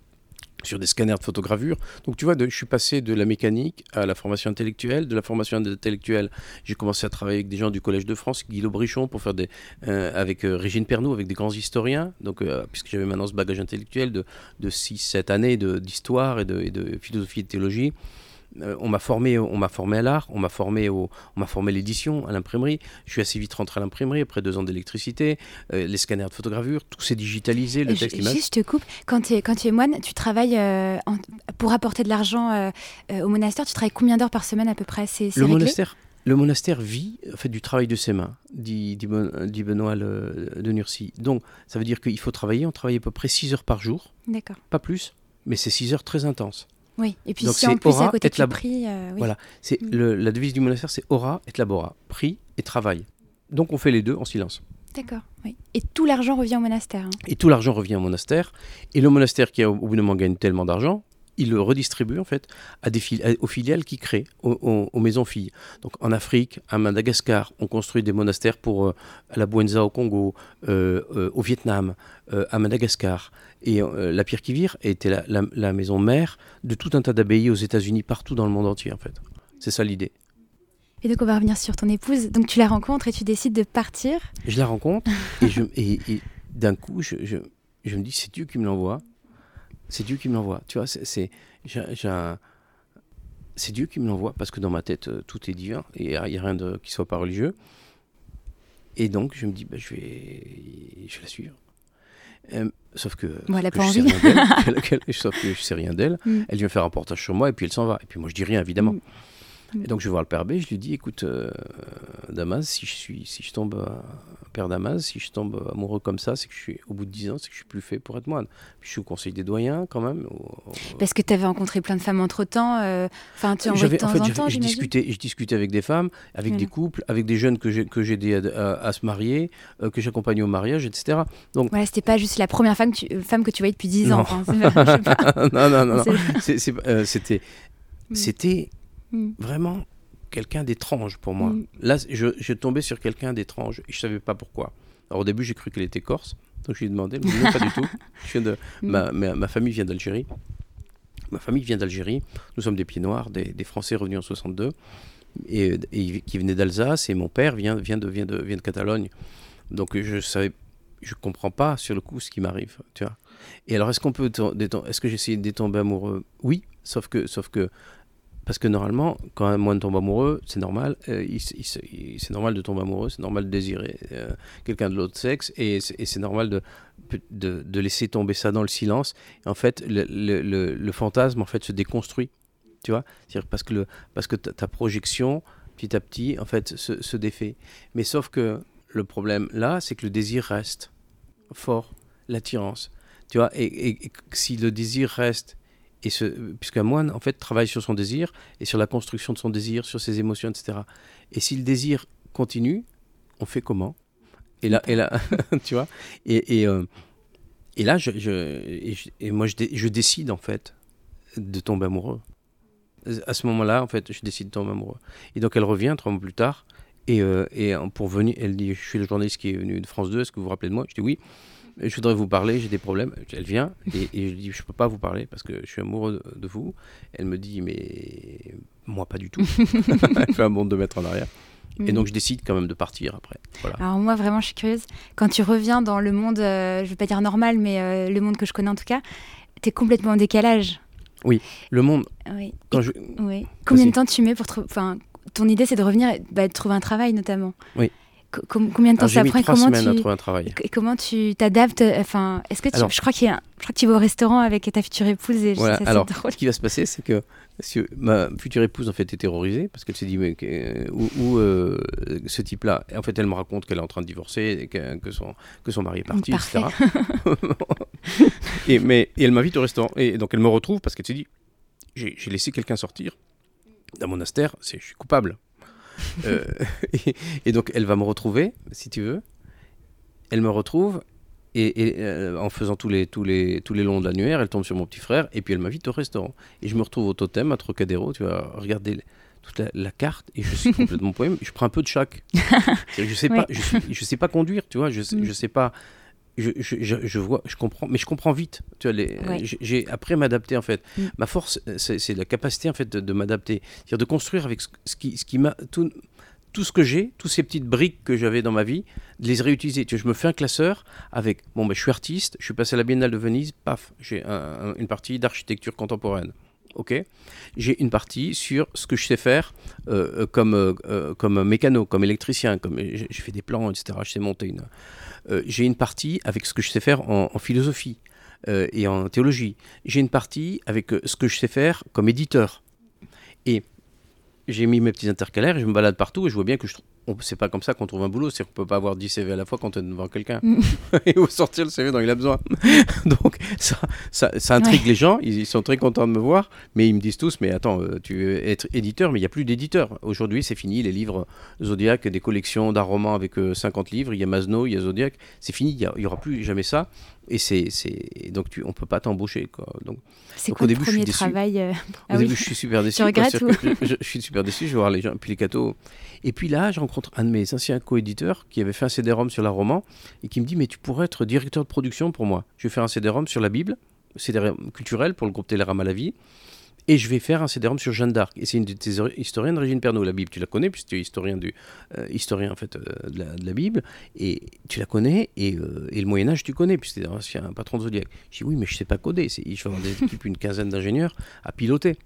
sur des scanners de photogravure. Donc tu vois, je suis passé de la mécanique à la formation intellectuelle. De la formation intellectuelle, j'ai commencé à travailler avec des gens du Collège de France, Guy Brichon, pour faire des, euh, avec euh, Régine Pernoud, avec des grands historiens. Donc, euh, puisque j'avais maintenant ce bagage intellectuel de, de 6-7 années d'histoire et de, et de philosophie et de théologie. Euh, on m'a formé, on m'a formé à l'art, on m'a formé au, on m'a formé à l'édition, à l'imprimerie. Je suis assez vite rentré à l'imprimerie après deux ans d'électricité, euh, les scanners de photogravure, tout s'est digitalisé, le texte. Juste, je te coupe. Quand tu es, quand tu es moine, tu travailles euh, pour apporter de l'argent au monastère. Tu travailles combien d'heures par semaine à peu près? C'est le monastère. Le monastère vit fait du travail de ses mains, dit, dit, Benoît de Nurcy. Donc, ça veut dire qu'il faut travailler. On travaille à peu près 6 heures par jour. D'accord. Pas plus, mais c'est 6 heures très intenses. Oui, et puis si en plus à côté tu. Euh, voilà, c'est mm. la devise du monastère, c'est aura et labora, prix et travail. Donc on fait les deux en silence. D'accord, oui. Et tout l'argent revient au monastère. Hein. Et tout l'argent revient au monastère. Et le monastère qui, au bout d'un moment, gagne tellement d'argent, il le redistribue en fait à des aux filiales qui créent, aux, maisons filles. Donc en Afrique, à Madagascar, on construit des monastères pour euh, à la Buenza au Congo, euh, au Vietnam, à Madagascar. Et euh, la pierre qui vire était la, maison mère de tout un tas d'abbayes aux États-Unis, partout dans le monde entier en fait. C'est ça l'idée. Et donc on va revenir sur ton épouse. Donc tu la rencontres et tu décides de partir. Je la rencontre *laughs* et, d'un coup je, je, je, me dis c'est Dieu qui me l'envoie. C'est Dieu qui me l'envoie. Tu vois, c'est c'est Dieu qui me l'envoie parce que dans ma tête euh, tout est divin et il n'y a rien de, qui soit pas religieux. Et donc je me dis bah, je vais je vais la suivre. Euh, sauf que, moi, que je, sais rien *laughs* sauf que je sais rien d'elle. Mm. Elle vient faire un reportage sur moi et puis elle s'en va. Et puis moi je dis rien évidemment. Mm. Et donc je vais voir le père B, je lui dis écoute, euh, Damas, si je, suis, si je tombe, père Damas, si je tombe amoureux comme ça, c'est que je suis, au bout de 10 ans, c'est que je suis plus fait pour être moine. Puis je suis au conseil des doyens quand même. Parce que tu avais rencontré plein de femmes entre temps. Euh, enfin, tu en de temps en, fait, temps, je discutais, je discutais avec des femmes, avec des couples, avec des jeunes que j'ai aidé à, à, se marier, euh, que j'accompagnais au mariage, etc. Donc voilà, c'était pas juste la première femme que tu, femme que tu voyais depuis 10 ans. *laughs* non, non, non, non. *laughs* C'était. C'était Mm. Vraiment quelqu'un d'étrange pour moi. Mm. Là, je, je tombais sur quelqu'un d'étrange et je savais pas pourquoi. Alors au début, j'ai cru qu'elle était corse, donc je lui ai demandé, mais non, pas du tout. Je de, mm. ma, ma, famille vient d'Algérie. Ma famille vient d'Algérie. Nous sommes des pieds noirs, des, des Français revenus en 62, et, qui venaient d'Alsace, et mon père vient, vient, de, vient, de, vient de Catalogne. Donc je savais, je comprends pas sur le coup ce qui m'arrive, tu vois. Et alors, est-ce qu'on peut, est-ce que j'ai essayé de tomber amoureux? Oui, sauf que, sauf que parce que normalement, quand un moine tombe amoureux, c'est normal, euh, c'est normal de tomber amoureux, c'est normal de désirer euh, quelqu'un de l'autre sexe, et c'est normal de, de, laisser tomber ça dans le silence. En fait, le, fantasme en fait se déconstruit, tu vois, parce que, parce que ta, projection, petit à petit, en fait, se, se défait. Mais sauf que le problème là, c'est que le désir reste fort, l'attirance, tu vois, et si le désir reste et ce, puisqu'un moine, en fait, travaille sur son désir et sur la construction de son désir, sur ses émotions, etc. Et si le désir continue, on fait comment? Et là, *laughs* tu vois? Euh, Et là, je, moi, je, dé- je décide en fait de tomber amoureux. À ce moment-là, en fait, je décide de tomber amoureux. Et donc, elle revient trois mois plus tard. Et, euh, et pour venir, elle dit Je suis le journaliste qui est venu de France 2, est-ce que vous vous rappelez de moi? Je dis Oui. Je voudrais vous parler, j'ai des problèmes. Elle vient et, et je dis Je peux pas vous parler parce que je suis amoureux de, vous. Elle me dit Mais moi, pas du tout. *laughs* elle fait un bond de mètres en arrière. Et donc, je décide quand même de partir après. Voilà. Alors moi, vraiment, je suis curieuse. Quand tu reviens dans le monde, euh, je vais pas dire normal, mais euh, le monde que je connais en tout cas, tu es complètement en décalage. Le monde, Oui. quand Et- je, oui. Combien de temps tu mets pour... trou- Enfin, ton idée, c'est de revenir et bah, de trouver un travail, notamment. Oui. Co- com- combien de temps alors, mis prend comment à tu... travail. Comment tu t'adaptes Enfin, est-ce que tu... Alors- je crois qu'il y a... un- je crois que tu vas au restaurant avec ta future épouse et je- Voilà, alors, drôle. Ce qui va se passer, c'est que ma future épouse en fait est terrorisée parce qu'elle s'est dit mais que- où, où, euh, ce type-là? En fait, elle me raconte qu'elle est en train de divorcer, et que, que son que son mari est parti, Parfait. etc. *laughs* et mais et elle m'invite au restaurant et donc elle me retrouve parce qu'elle s'est dit j'ai laissé quelqu'un sortir d'un monastère, je suis coupable. Euh, *laughs* et, et donc elle va me retrouver, si tu veux. Elle me retrouve et, et, euh, en faisant tous les, tous, les, tous les longs de l'annuaire, elle tombe sur mon petit frère et puis elle m'invite au restaurant. Et je me retrouve au totem à Trocadéro, tu vas regarder toute la, la carte et je suis complètement *laughs* poème. Je prends un peu de chaque. *laughs* Je sais pas, je, suis- je sais pas conduire, tu vois. Je, Mm. je sais pas. Je, je, je, vois, je comprends, mais je comprends vite. Tu vois, les, Ouais. j'ai- après m'adapter en fait. Mm. Ma force, c'est c'est la capacité en fait de, de m'adapter, c'est-à-dire de construire avec ce, ce qui, ce qui m'a tout, tout ce que j'ai, toutes ces petites briques que j'avais dans ma vie, de les réutiliser. Tu vois, je me fais un classeur avec, bon, ben, je suis artiste, je suis passé à la Biennale de Venise, paf, j'ai un- un- une partie d'architecture contemporaine. Ok, j'ai une partie sur ce que je sais faire euh, euh, comme, euh, euh, comme mécano, comme électricien, comme j'ai fait des plans, etc. Je sais monter une. J'ai une partie avec ce que je sais faire en, en philosophie et en théologie. J'ai une partie avec ce que je sais faire comme éditeur. Et j'ai mis mes petits intercalaires et je me balade partout et je vois bien que je trouve. C'est pas comme ça qu'on trouve un boulot, c'est qu'on peut pas avoir 10 CV à la fois quand on est devant quelqu'un. Mm. *laughs* et où sortir le CV dont il a besoin. *laughs* Donc ça, ça, ça intrigue les gens, ils, ils sont très contents de me voir, mais ils me disent tous, mais attends, euh, tu veux être éditeur, mais il n'y a plus d'éditeur. Aujourd'hui, c'est fini, les livres Zodiac, des collections d'un roman avec euh, 50 livres, il y a Masno, il y a Zodiac, c'est fini, il n'y aura plus jamais ça. Et c'est, donc tu, on peut pas t'embaucher. Quoi. Donc, quoi au début, je suis déçu. travail euh, au oui. début, je suis super déçu. Je, je- je suis super déçu, je vais voir les gens, puis les cathos. Et puis là, je rencontre un de mes anciens co-éditeurs qui avait fait un CD-ROM sur la roman et qui me dit Mais tu pourrais être directeur de production pour moi. Je vais faire un CD-ROM sur la Bible, CD-ROM culturel pour le groupe Télérama La Vie. Et je vais faire un CD-ROM sur Jeanne d'Arc. Et c'est une de tes Régine Pernaud. La Bible, tu la connais, puisque tu es historien, du, euh, historien en fait, euh, de, la, de Bible. Et tu la connais, et, euh, le Moyen-Âge, tu connais, puisque tu es un patron de Zodiac. Je dis Oui, mais je sais pas coder. Je vais avoir des équipes, une quinzaine d'ingénieurs à piloter.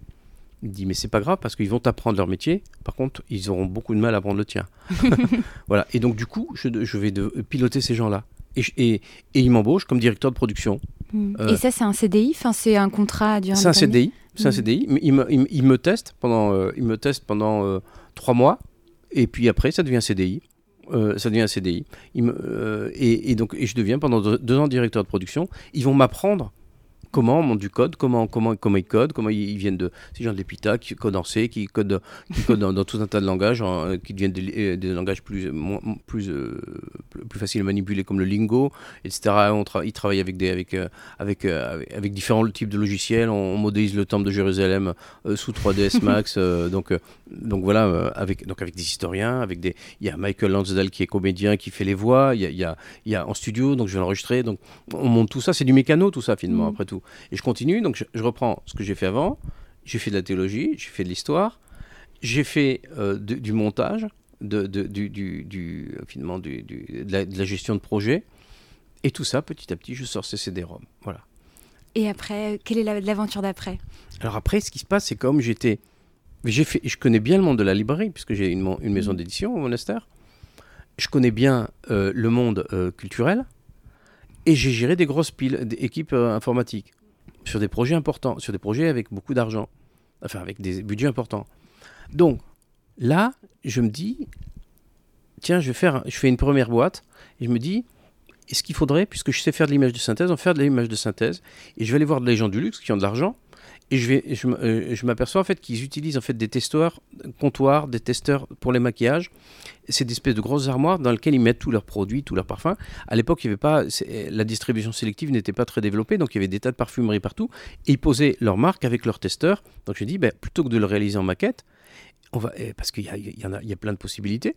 Il dit, mais c'est pas grave parce qu'ils vont t'apprendre leur métier. Par contre, ils auront beaucoup de mal à apprendre le tien. *laughs* voilà. Et donc, du coup, je, vais de, piloter ces gens-là. Et, et, et ils m'embauchent comme directeur de production. Mm. Euh, Et ça, c'est un CDI Enfin, c'est un contrat à durée C'est un CDI. C'est un Mhm. CDI. Ils me, me testent pendant, euh, ils me testent pendant euh, trois mois. Et puis après, ça devient un CDI. Euh, ça devient un CDI. Ils me- euh, et, et donc, et je deviens pendant deux, deux ans directeur de production. Ils vont m'apprendre comment on monte du code, comment, comment, comment ils codent, comment ils, ils viennent de ces gens de l'EPITA qui codent en C, qui codent, qui codent dans, dans tout un tas de langages, hein, qui deviennent des, euh, des langages plus, moins- plus, euh, plus, plus faciles à manipuler comme le lingo, etc. On tra- ils travaillent avec, des, avec, euh, avec, euh, avec, avec différents types de logiciels. On, on modélise le temple de Jérusalem euh, sous 3ds *laughs* Max. euh, donc, euh, donc voilà, euh, avec, donc avec des historiens, avec des. Il y a Michael Lansdale qui est comédien, qui fait les voix. Il y a, y a, il y a en studio, donc je vais l'enregistrer. Donc on monte tout ça. C'est du mécano, tout ça, finalement, Mhm. après tout. Et je continue. Donc je, je reprends ce que j'ai fait avant. J'ai fait de la théologie, j'ai fait de l'histoire, j'ai fait euh, de- du montage, de, de- du, du, du- finalement du, du- de, la, de la gestion de projet. Et tout ça, petit à petit, je sors ces CD-ROM. Voilà. Et après, quelle est la- l'aventure d'après? Alors après, ce qui se passe, c'est comme j'étais, fait, je connais bien le monde de la librairie puisque j'ai une, maison Mhm. d'édition au monastère. Je connais bien euh, le monde euh, culturel et j'ai géré des grosses piles, des équipes euh, informatiques sur des projets importants, sur des projets avec beaucoup d'argent, enfin avec des budgets importants. Donc là, je me dis, tiens, je vais faire, je fais une première boîte et je me dis, est-ce qu'il faudrait, puisque je sais faire de l'image de synthèse, en faire de l'image de synthèse et je vais aller voir des gens du luxe qui ont de l'argent et euh, je m'aperçois en fait qu'ils utilisent en fait des testeurs comptoirs, des testeurs pour les maquillages. C'est des espèces de grosses armoires dans lesquelles ils mettent tous leurs produits, tous leurs parfums. À l'époque, il y avait pas la distribution sélective n'était pas très développée, donc il y avait des tas de parfumeries partout. Et ils posaient leur marque avec leurs testeurs. Donc je dis, ben, plutôt que de le réaliser en maquette, on va, eh, parce qu'il y a plein de possibilités.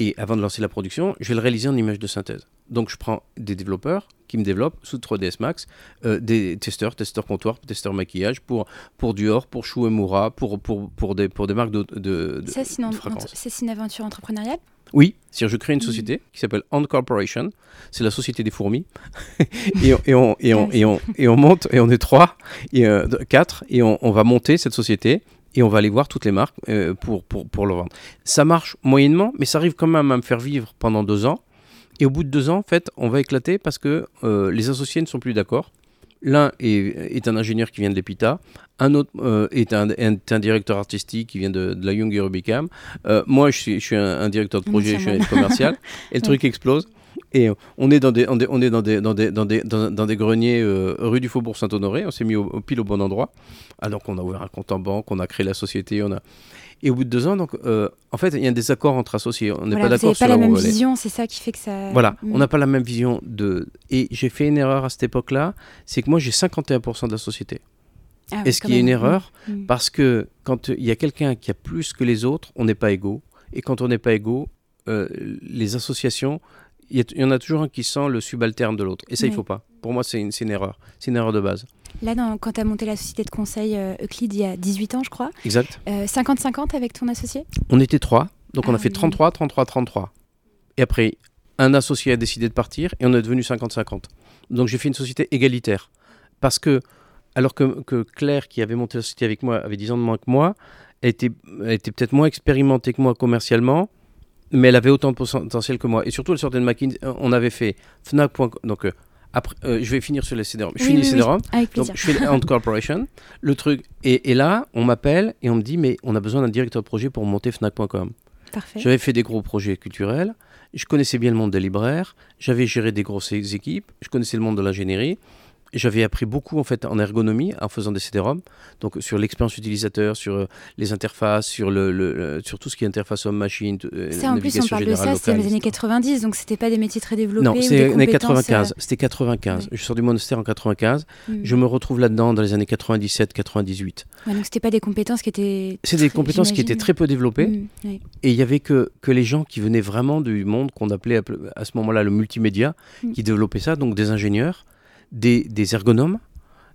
Et avant de lancer la production, je vais le réaliser en image de synthèse. Donc je prends des développeurs qui me développent sous 3ds Max euh, des testeurs, testeurs comptoir, testeurs maquillage pour, pour Dior, pour Shu Uemura, pour, pour, pour, des, pour des marques de, de, de- Ça, c'est une, de fragrances. c'est une aventure entrepreneuriale Oui, c'est-à-dire je crée une Mhm. société qui s'appelle Ant Corporation. C'est la société des fourmis. *laughs* et, on, et, on, et, on, et, on, et on monte, et on est trois, et euh, quatre, et on va monter cette société. Et on va aller voir toutes les marques euh, pour, pour, pour le vendre. Ça marche moyennement, mais ça arrive quand même à me faire vivre pendant deux ans. Et au bout de deux ans, en fait, on va éclater parce que euh, les associés ne sont plus d'accord. L'un est, est un ingénieur qui vient de l'EPITA, un autre euh, est, un, est un directeur artistique qui vient de, de la Young Rubicam. Euh, moi, je suis, je suis un, un directeur de projet, je suis un commercial, *laughs* et le truc explose. Et on est dans des, on est- on est dans des, dans des, dans des, dans, dans des greniers euh, rue du Faubourg Saint-Honoré. On s'est mis au, au pile au bon endroit. Alors qu'on a ouvert un compte en banque, on a créé la société, on a. Et au bout de deux ans, donc, euh, en fait, il y a un désaccord entre associés. On n'est Voilà, pas d'accord sur pas la même vision, c'est ça qui fait que ça. Voilà, Mm. on n'a pas la même vision de. Et j'ai fait une erreur à cette époque-là, c'est que moi j'ai 51% de la société. Ah, Et ce quand qui est une erreur, Mm. parce que quand il y a quelqu'un qui a plus que les autres, on n'est pas égaux. Et quand on n'est pas égaux, euh, les associations, il y, il en a toujours un qui sent le subalterne de l'autre. Et ça, il Oui. faut pas. Pour moi, c'est une, erreur. C'est une erreur de base. Là, dans- quand tu as monté la société de conseil euh, Euclid il y a 18 ans, je crois, Exact. euh, 50-50 avec ton associé? On était trois, donc on Ah a fait oui. 33, 33, 33. Et après, un associé a décidé de partir et on est devenu 50-50. Donc j'ai fait une société égalitaire. Parce que, alors que, que Claire, qui avait monté la société avec moi, avait 10 ans de moins que moi, elle était, elle était peut-être moins expérimentée que moi commercialement, mais elle avait autant de potentiel que moi. Et surtout, elle sortait de McKinsey. euh, On avait fait Fnac.com. Donc, euh, après, euh, je vais finir sur les CD-ROM. Je Oui, finis oui, les. CD-ROM. Donc, je fais Ant Corporation. Le truc. Et, et là, on m'appelle et on me dit, mais on a besoin d'un directeur de projet pour monter Fnac.com. Parfait. J'avais fait des gros projets culturels, je connaissais bien le monde des libraires, j'avais géré des grosses équipes, je connaissais le monde de l'ingénierie. J'avais appris beaucoup en fait en ergonomie en faisant des CD-ROM, donc sur l'expérience utilisateur, sur euh, les interfaces, sur le, sur tout ce qui est interface homme-machine, euh, Ça, en plus, on parle de ça, c'était les années etc. 90, donc c'était pas des métiers très développés. Non, c'est années compétences, 95. euh, C'était 95. Je sors du monastère en 95. mm. Je me retrouve là-dedans dans les années 97, 98. Ouais, donc c'était pas des compétences qui étaient. C'est des compétences qui étaient très peu développées. Mm, ouais. Et il y avait que, que les gens qui venaient vraiment du monde qu'on appelait à, à ce moment-là le multimédia, Mm. qui développaient ça, donc des ingénieurs, des, des ergonomes,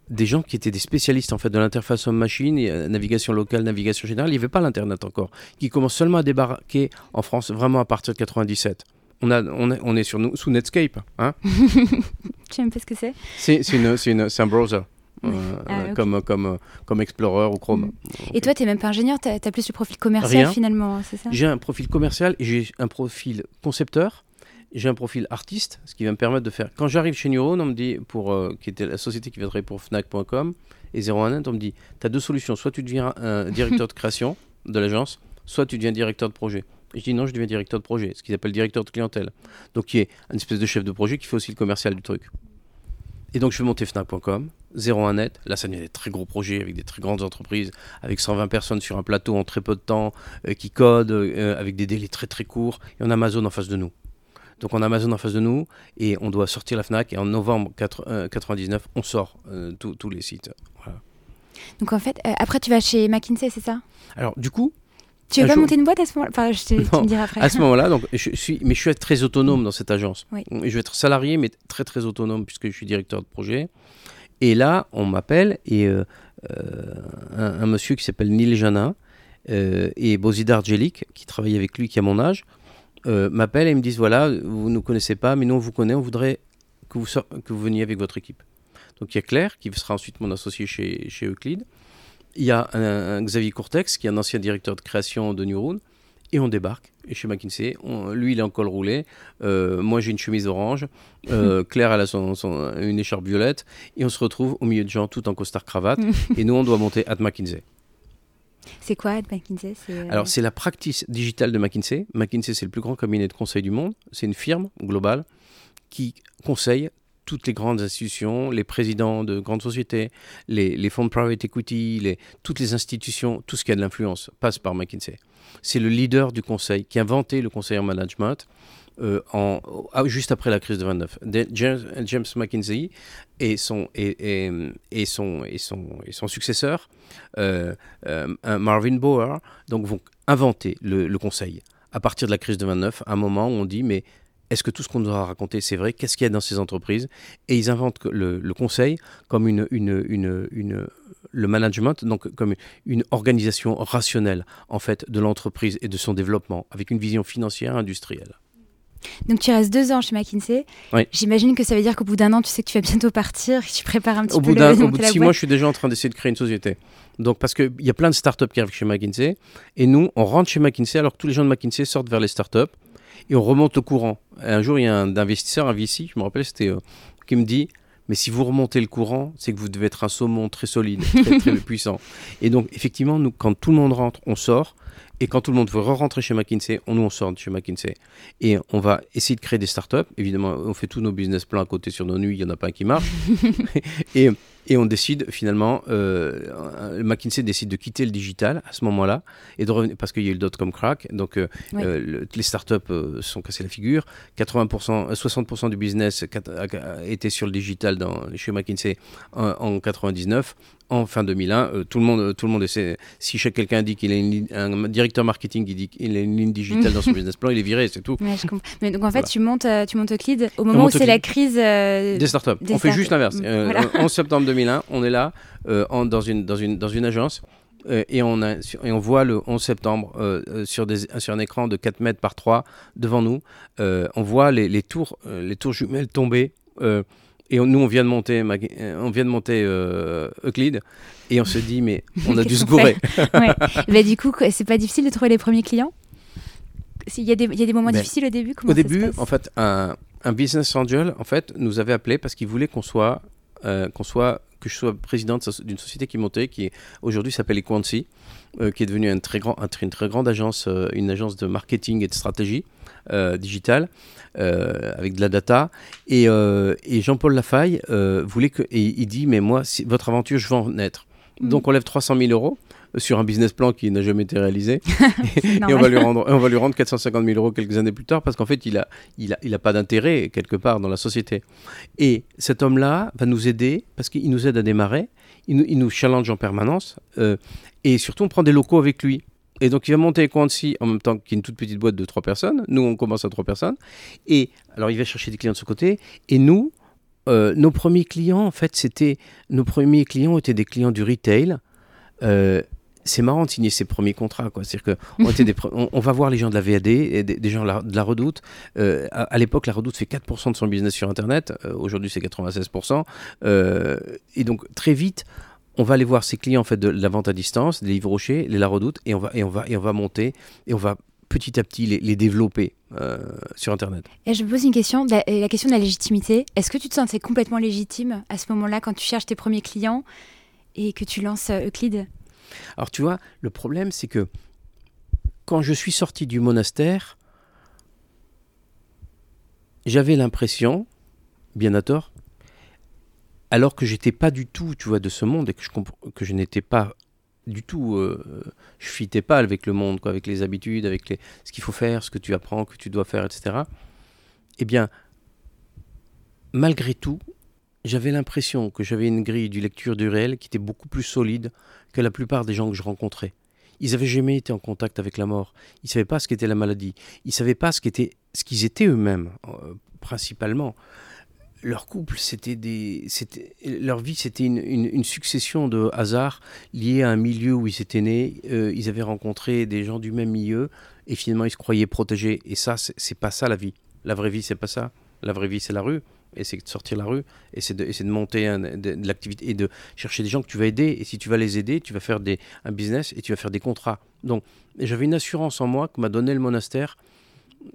des gens qui étaient des spécialistes en fait de l'interface homme-machine, et, euh, navigation locale, navigation générale. Il n'y avait pas l'internet encore, qui commence seulement à débarquer en France vraiment à partir de 97. On, a, on, est, on est sur nous, sous Netscape. Hein *laughs* Je sais pas ce que c'est? c'est, c'est, une- c'est une- c'est un browser. Euh, Ah, euh, comme, comme, comme Explorer ou Chrome. Mm. Et toi, t'es même pas ingénieur, t'as as plus le profil commercial Rien. finalement, c'est ça? J'ai un profil commercial et j'ai un profil concepteur. J'ai un profil artiste, ce qui va me permettre de faire. Quand j'arrive chez Neuron, on me dit, pour, euh, qui était la société qui va travailler pour Fnac.com et 01net, on me dit tu as deux solutions. Soit tu deviens directeur de création de l'agence, soit tu deviens directeur de projet. Et je dis non, je deviens directeur de projet, ce qu'ils appellent directeur de clientèle. Donc, qui est une espèce de chef de projet qui fait aussi le commercial du truc. Et donc, je vais monter Fnac.com, 01net. Là, ça devient des très gros projets avec des très grandes entreprises, avec 120 personnes sur un plateau en très peu de temps, euh, qui codent, euh, avec des délais très très courts. Et on a Amazon en face de nous. Donc, on a Amazon en face de nous et on doit sortir la Fnac. Et en novembre 4, euh, 99, on sort euh, tous les sites. Voilà. Donc en fait, euh, après tu vas chez McKinsey, c'est ça? Alors, du coup, Tu veux pas jour- monter une boîte à ce moment-là? Enfin, je te, tu Non, me diras après. À ce *laughs* moment-là, donc, je suis, mais je suis très autonome dans cette agence. Oui. Je vais être salarié, mais très très autonome puisque je suis directeur de projet. Et là, on m'appelle et euh, un, un monsieur qui s'appelle Neil Janin euh, et Bozidar Djelik, qui travaille avec lui, qui a mon âge, euh, m'appellent et me disent voilà, vous ne nous connaissez pas, mais nous on vous connaît, on voudrait que vous, que vous veniez avec votre équipe. Donc il y a Claire, qui sera ensuite mon associé chez, chez Euclid. Il y a un, un Xavier Courtex, qui est un ancien directeur de création de Neuron. Et on débarque. Et chez McKinsey, on- lui, il est en col roulé. Euh, moi, j'ai une chemise orange. Euh, *laughs* Claire, elle a son, son- une écharpe violette. Et on se retrouve au milieu de gens, tout en costard-cravate. *laughs* et nous, on doit monter à McKinsey. C'est quoi McKinsey? Euh, Alors, c'est la practice digitale de McKinsey. McKinsey, c'est le plus grand cabinet de conseil du monde. C'est une firme globale qui conseille toutes les grandes institutions, les présidents de grandes sociétés, les, fonds de private equity, les, toutes les institutions, tout ce qui a de l'influence passe par McKinsey. C'est le leader du conseil qui a inventé le conseil en management. Euh, ah, juste après la crise de 29. James, McKinsey et son, et, et, son, et, son, et son successeur, euh, euh, Marvin Boer, donc vont inventer le, le, conseil. À partir de la crise de 29, à un moment où on dit mais est-ce que tout ce qu'on nous a raconté, c'est vrai? Qu'est-ce qu'il y a dans ces entreprises? Et ils inventent le, le conseil comme une, une, une, une, le management, donc comme une organisation rationnelle en fait de l'entreprise et de son développement, avec une vision financière industrielle. Donc tu restes deux ans chez McKinsey. J'imagine que ça veut dire qu'au bout d'un an, tu sais que tu vas bientôt partir, *laughs* que tu prépares un petit au peu bout le, *laughs* Au bout de six mois, je suis déjà en train d'essayer de créer une société. Donc parce qu'il y a plein de startups qui arrivent chez McKinsey, et nous, on rentre chez McKinsey alors que tous les gens de McKinsey sortent vers les startups et on remonte au courant. un jour, il y a un investisseur, un VC, je me rappelle, c'était euh, qui me dit mais si vous remontez le courant, c'est que vous devez être un saumon très solide, très, très *laughs* puissant. Et donc, effectivement, nous, quand tout le monde rentre, on sort. Et quand tout le monde veut re-rentrer chez McKinsey, on, nous, on sort de chez McKinsey. Et on va essayer de créer des startups. Évidemment, on fait tous nos business plans à côté sur nos nuits, il n'y en a pas un qui marche. *laughs* et et on décide finalement, euh, McKinsey décide de quitter le digital à ce moment-là et de revenir parce qu'il y a eu le dot-com crack. Donc euh, euh, les startups euh, se sont cassées la figure. 80%, 60% du business était sur le digital dans, chez McKinsey en, en 99 en fin 2001, euh, tout le monde, tout le monde essaie. Si quelqu'un dit qu'il est un directeur marketing qui dit qu'il a une ligne digitale dans son *laughs* business plan, il est viré, c'est tout. Mais donc en fait, tu montes, euh, tu montes Euclid au moment où c'est la crise euh, des startups. on fait juste l'inverse. En septembre 2001, on est là dans une dans une dans une agence. et, on a, et on voit le 11 septembre sur, des, sur un écran de 4 mètres par 3 devant nous, on voit les, les tours, les tours jumelles tomber et nous, on vient de monter, euh, on vient de monter euh, Euclid, et on se dit, mais on a *laughs* dû se gourer. ouais. bah, du coup, c'est pas difficile de trouver les premiers clients? Il y, a des, y a des moments difficiles au début Au début, en fait, un, un, business angel en fait, nous avait appelé parce qu'il voulait qu'on soit, euh, qu'on soit, que je sois président d'une société qui montait, qui aujourd'hui s'appelle Equancy, euh, qui est devenue un très grand, une très grande agence, une agence de marketing et de stratégie digitale. Euh, avec de la data. Et, euh, et Jean-Paul Lafaille euh, voulait que. Et il dit Mais moi, votre aventure, je veux en être. Mm. Donc on lève 300 000 euros sur un business plan qui n'a jamais été réalisé. *laughs* et, on va lui rendre, on va lui rendre 450 000 euros quelques années plus tard parce qu'en fait, il n'a il a, il a pas d'intérêt quelque part dans la société. Et cet homme-là va nous aider parce qu'il nous aide à démarrer, il nous, il nous challenge en permanence et surtout, on prend des locaux avec lui. Et donc, il va monter Quancy en même temps qu'il y a une toute petite boîte de trois personnes. Nous, on commence à trois personnes. Et alors, il va chercher des clients de ce côté. Et nous, euh, nos premiers clients, en fait, c'était. Nos premiers clients étaient des clients du retail. Euh, c'est marrant de signer ses premiers contrats. C'est-à-dire qu'on on, va voir les gens de la VAD, et des, gens de la Redoute. Euh, à, l'époque, la Redoute fait 4% de son business sur Internet. Aujourd'hui, c'est 96%. et donc, très vite, on va aller voir ses clients en fait de la vente à distance, des livres rochers, les La Redoute, et on va et on va et on va monter et on va petit à petit les, développer euh, sur Internet. Et je me pose une question, la, question de la légitimité. Est-ce que tu te sentais complètement légitime à ce moment-là quand tu cherches tes premiers clients et que tu lances euh, Euclid Alors tu vois, le problème c'est que quand je suis sorti du monastère, j'avais l'impression, bien à tort, alors que j'étais pas du tout, tu vois, de ce monde et que je, que je n'étais pas du tout, euh, je fitais pas avec le monde, quoi, avec les habitudes, avec les, ce qu'il faut faire, ce que tu apprends, que tu dois faire, etc. Eh bien, malgré tout, j'avais l'impression que j'avais une grille du lecture du réel qui était beaucoup plus solide que la plupart des gens que je rencontrais. Ils n'avaient jamais été en contact avec la mort. Ils ne savaient pas ce qu'était la maladie. Ils ne savaient pas ce qu'était, ce qu'ils étaient eux-mêmes, euh, principalement leur couple, c'était des, c'était, leur vie, c'était une, succession de hasards liés à un milieu où ils étaient nés. Euh, ils avaient rencontré des gens du même milieu et finalement ils se croyaient protégés. Et ça, c'est, pas ça la vie. La vraie vie, c'est pas ça. La vraie vie, c'est la rue. C'est de sortir la rue. C'est de, de monter de, l'activité et de chercher des gens que tu vas aider. Et si tu vas les aider, tu vas faire des, un business et tu vas faire des contrats. Donc, j'avais une assurance en moi que m'a donné le monastère,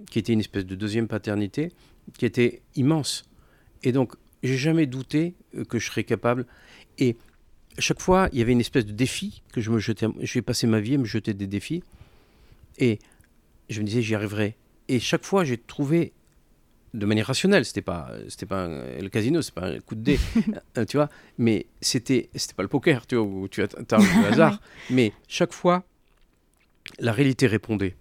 qui était une espèce de deuxième paternité, qui était immense et donc, j'ai jamais douté euh, que je serais capable. Et chaque fois, il y avait une espèce de défi que je me jetais. Je vais passer ma vie à me jeter des défis. Et je me disais, j'y arriverai. Et chaque fois, j'ai trouvé de manière rationnelle. C'était pas, c'était pas un- le casino, c'est pas un coup de dé, *laughs* euh, tu vois. Mais c'était, c'était pas le poker, tu vois, où tu as t'as le hasard. *laughs* Mais chaque fois, la réalité répondait.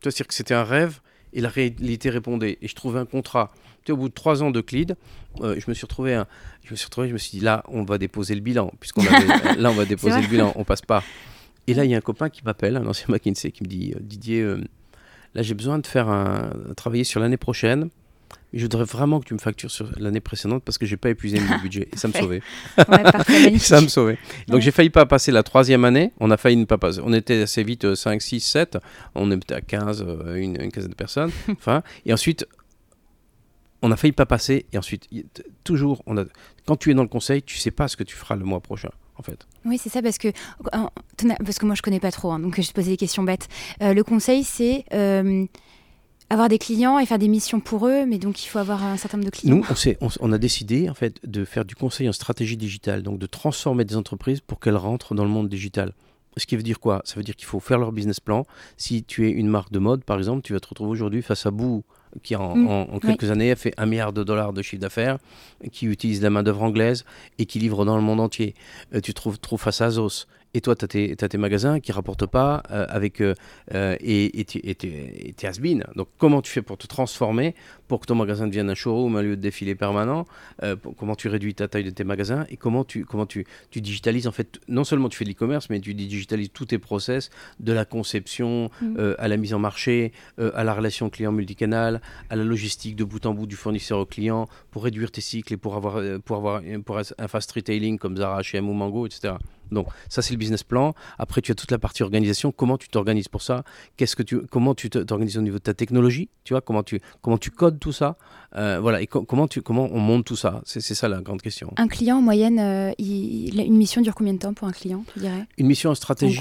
Tu vois, c'est-à-dire que c'était un rêve et la réalité répondait. Et je trouvais un contrat. Tu vois, au bout de trois ans de Clyde, euh, je me suis retrouvé, un- je me suis retrouvé, je me suis dit là, on va déposer le bilan, puisqu'on avait, *laughs* là, on va déposer le bilan, on passe pas. Et là, il y a un copain qui m'appelle, un ancien McKinsey, qui me dit euh, Didier, euh, là, j'ai besoin de faire un, travailler sur l'année prochaine. Mais je voudrais vraiment que tu me factures sur l'année précédente parce que j'ai pas épuisé mon *laughs* budget. Et ça me sauvait. Ouais, parfait, *laughs* magnifique. ça me sauvait. Donc Ouais. j'ai failli pas passer la troisième année. On a failli ne pas passer. On était assez vite euh, 5, 6, 7. On était à 15, euh, une, une quinzaine de personnes. *laughs* enfin, et ensuite, on a failli pas passer. Et ensuite, toujours, on a, quand tu es dans le conseil, tu sais pas ce que tu feras le mois prochain, en fait. Oui, c'est ça, parce que, parce que moi je connais pas trop, hein, donc je te posais des questions bêtes. Euh, le conseil, c'est euh, avoir des clients et faire des missions pour eux, mais donc il faut avoir un certain nombre de clients. Nous, on, a décidé en fait de faire du conseil en stratégie digitale, donc de transformer des entreprises pour qu'elles rentrent dans le monde digital. Ce qui veut dire quoi? Ça veut dire qu'il faut faire leur business plan. Si tu es une marque de mode, par exemple, tu vas te retrouver aujourd'hui face à Boo, qui en, Mm, en- en quelques années a fait un milliard de dollars de chiffre d'affaires, qui utilise la main-d'œuvre anglaise et qui livre dans le monde entier. Euh, tu te trouves, trouves face à Azos. Et toi, tu as, tes magasins qui rapportent pas euh, avec, euh, euh, et tu et et has-been. Donc, comment tu fais pour te transformer, pour que ton magasin devienne un showroom, un lieu de défilé permanent euh, pour- Comment tu réduis ta taille de tes magasins et comment tu, comment tu, tu digitalises en fait, non seulement tu fais de l'e-commerce, mais tu digitalises tous tes process, de la conception Mm. euh, à la mise en marché, euh, à la relation client multicanal, à la logistique de bout en bout du fournisseur au client, pour réduire tes cycles et pour avoir, pour avoir pour un fast retailing comme Zara, H&M ou Mango, etc. Donc ça c'est le business plan. Après tu as toute la partie organisation. Comment tu t'organises pour ça? Qu'est-ce que tu, comment tu t'organises au niveau de ta technologie? Tu vois comment tu, comment tu codes tout ça Euh, Voilà et co- comment tu, comment on monte tout ça? C'est ça la grande question. Un client, en moyenne, euh, il- une mission dure combien de temps pour un client, tu dirais? Une mission en stratégie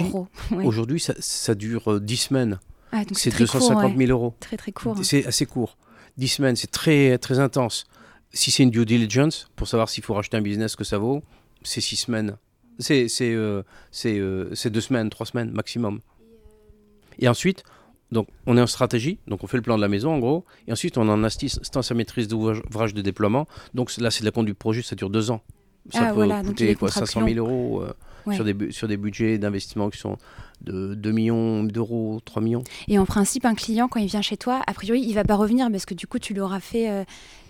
ouais. aujourd'hui ça, ça dure euh, 10 semaines. Ah, C'est très 250 court, 000 ouais. euros. Très très court. hein. C'est assez court. 10 semaines, c'est très, très intense. Si c'est une due diligence, pour savoir s'il faut racheter un business, que ça vaut, c'est 6 semaines. C'est euh, euh, deux semaines, trois semaines maximum. Et ensuite, donc, on est en stratégie, donc on fait le plan de la maison en gros, et ensuite on en assistance à maîtrise d'ouvrage de déploiement. Donc là, c'est de la conduite projet, ça dure deux ans. Ça Ah, peut voilà, coûter quoi, contrats 500 000 euros euh, Ouais. sur, des, sur des budgets d'investissement qui sont de 2 millions d'euros, 3 millions. Et en principe, un client, quand il vient chez toi, a priori, il va pas revenir parce que du coup, tu l'auras fait euh,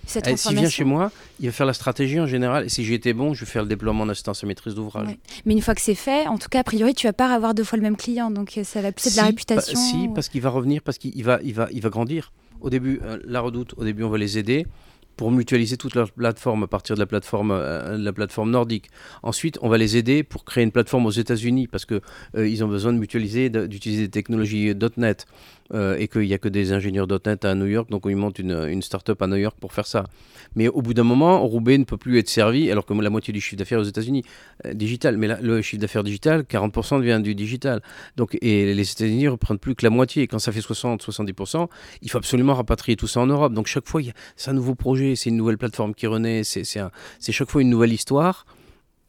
cette Eh, S'il vient chez moi, il va faire la stratégie en général. Et si j'ai été bon, je vais faire le déploiement en assistance à maîtrise d'ouvrage. Ouais. Mais une fois que c'est fait, en tout cas, a priori, tu vas pas avoir deux fois le même client. Donc, euh, ça va plus de la réputation. pa- si, ou- parce qu'il va revenir, parce qu'il il va, il va, il va grandir. Au début, euh, la redoute, au début, on va les aider pour mutualiser toute leur plateforme à partir de la plateforme, euh, la plateforme nordique. Ensuite, on va les aider pour créer une plateforme aux États-Unis parce que euh, ils ont besoin de mutualiser, d'utiliser des technologies .NET euh, et qu'il n'y a que des ingénieurs .NET à New York, donc ils montent une, une start-up à New York pour faire ça. Mais au bout d'un moment, Roubaix ne peut plus être servi, alors que la moitié du chiffre d'affaires aux États-Unis euh, digital. Mais le chiffre d'affaires digital, 40% vient du digital. Donc, et les États-Unis ne reprennent plus que la moitié. Et quand ça fait 60-70%, il faut absolument rapatrier tout ça en Europe. Donc chaque fois, c'est un nouveau projet, c'est une nouvelle plateforme qui renaît, c'est chaque fois une nouvelle histoire,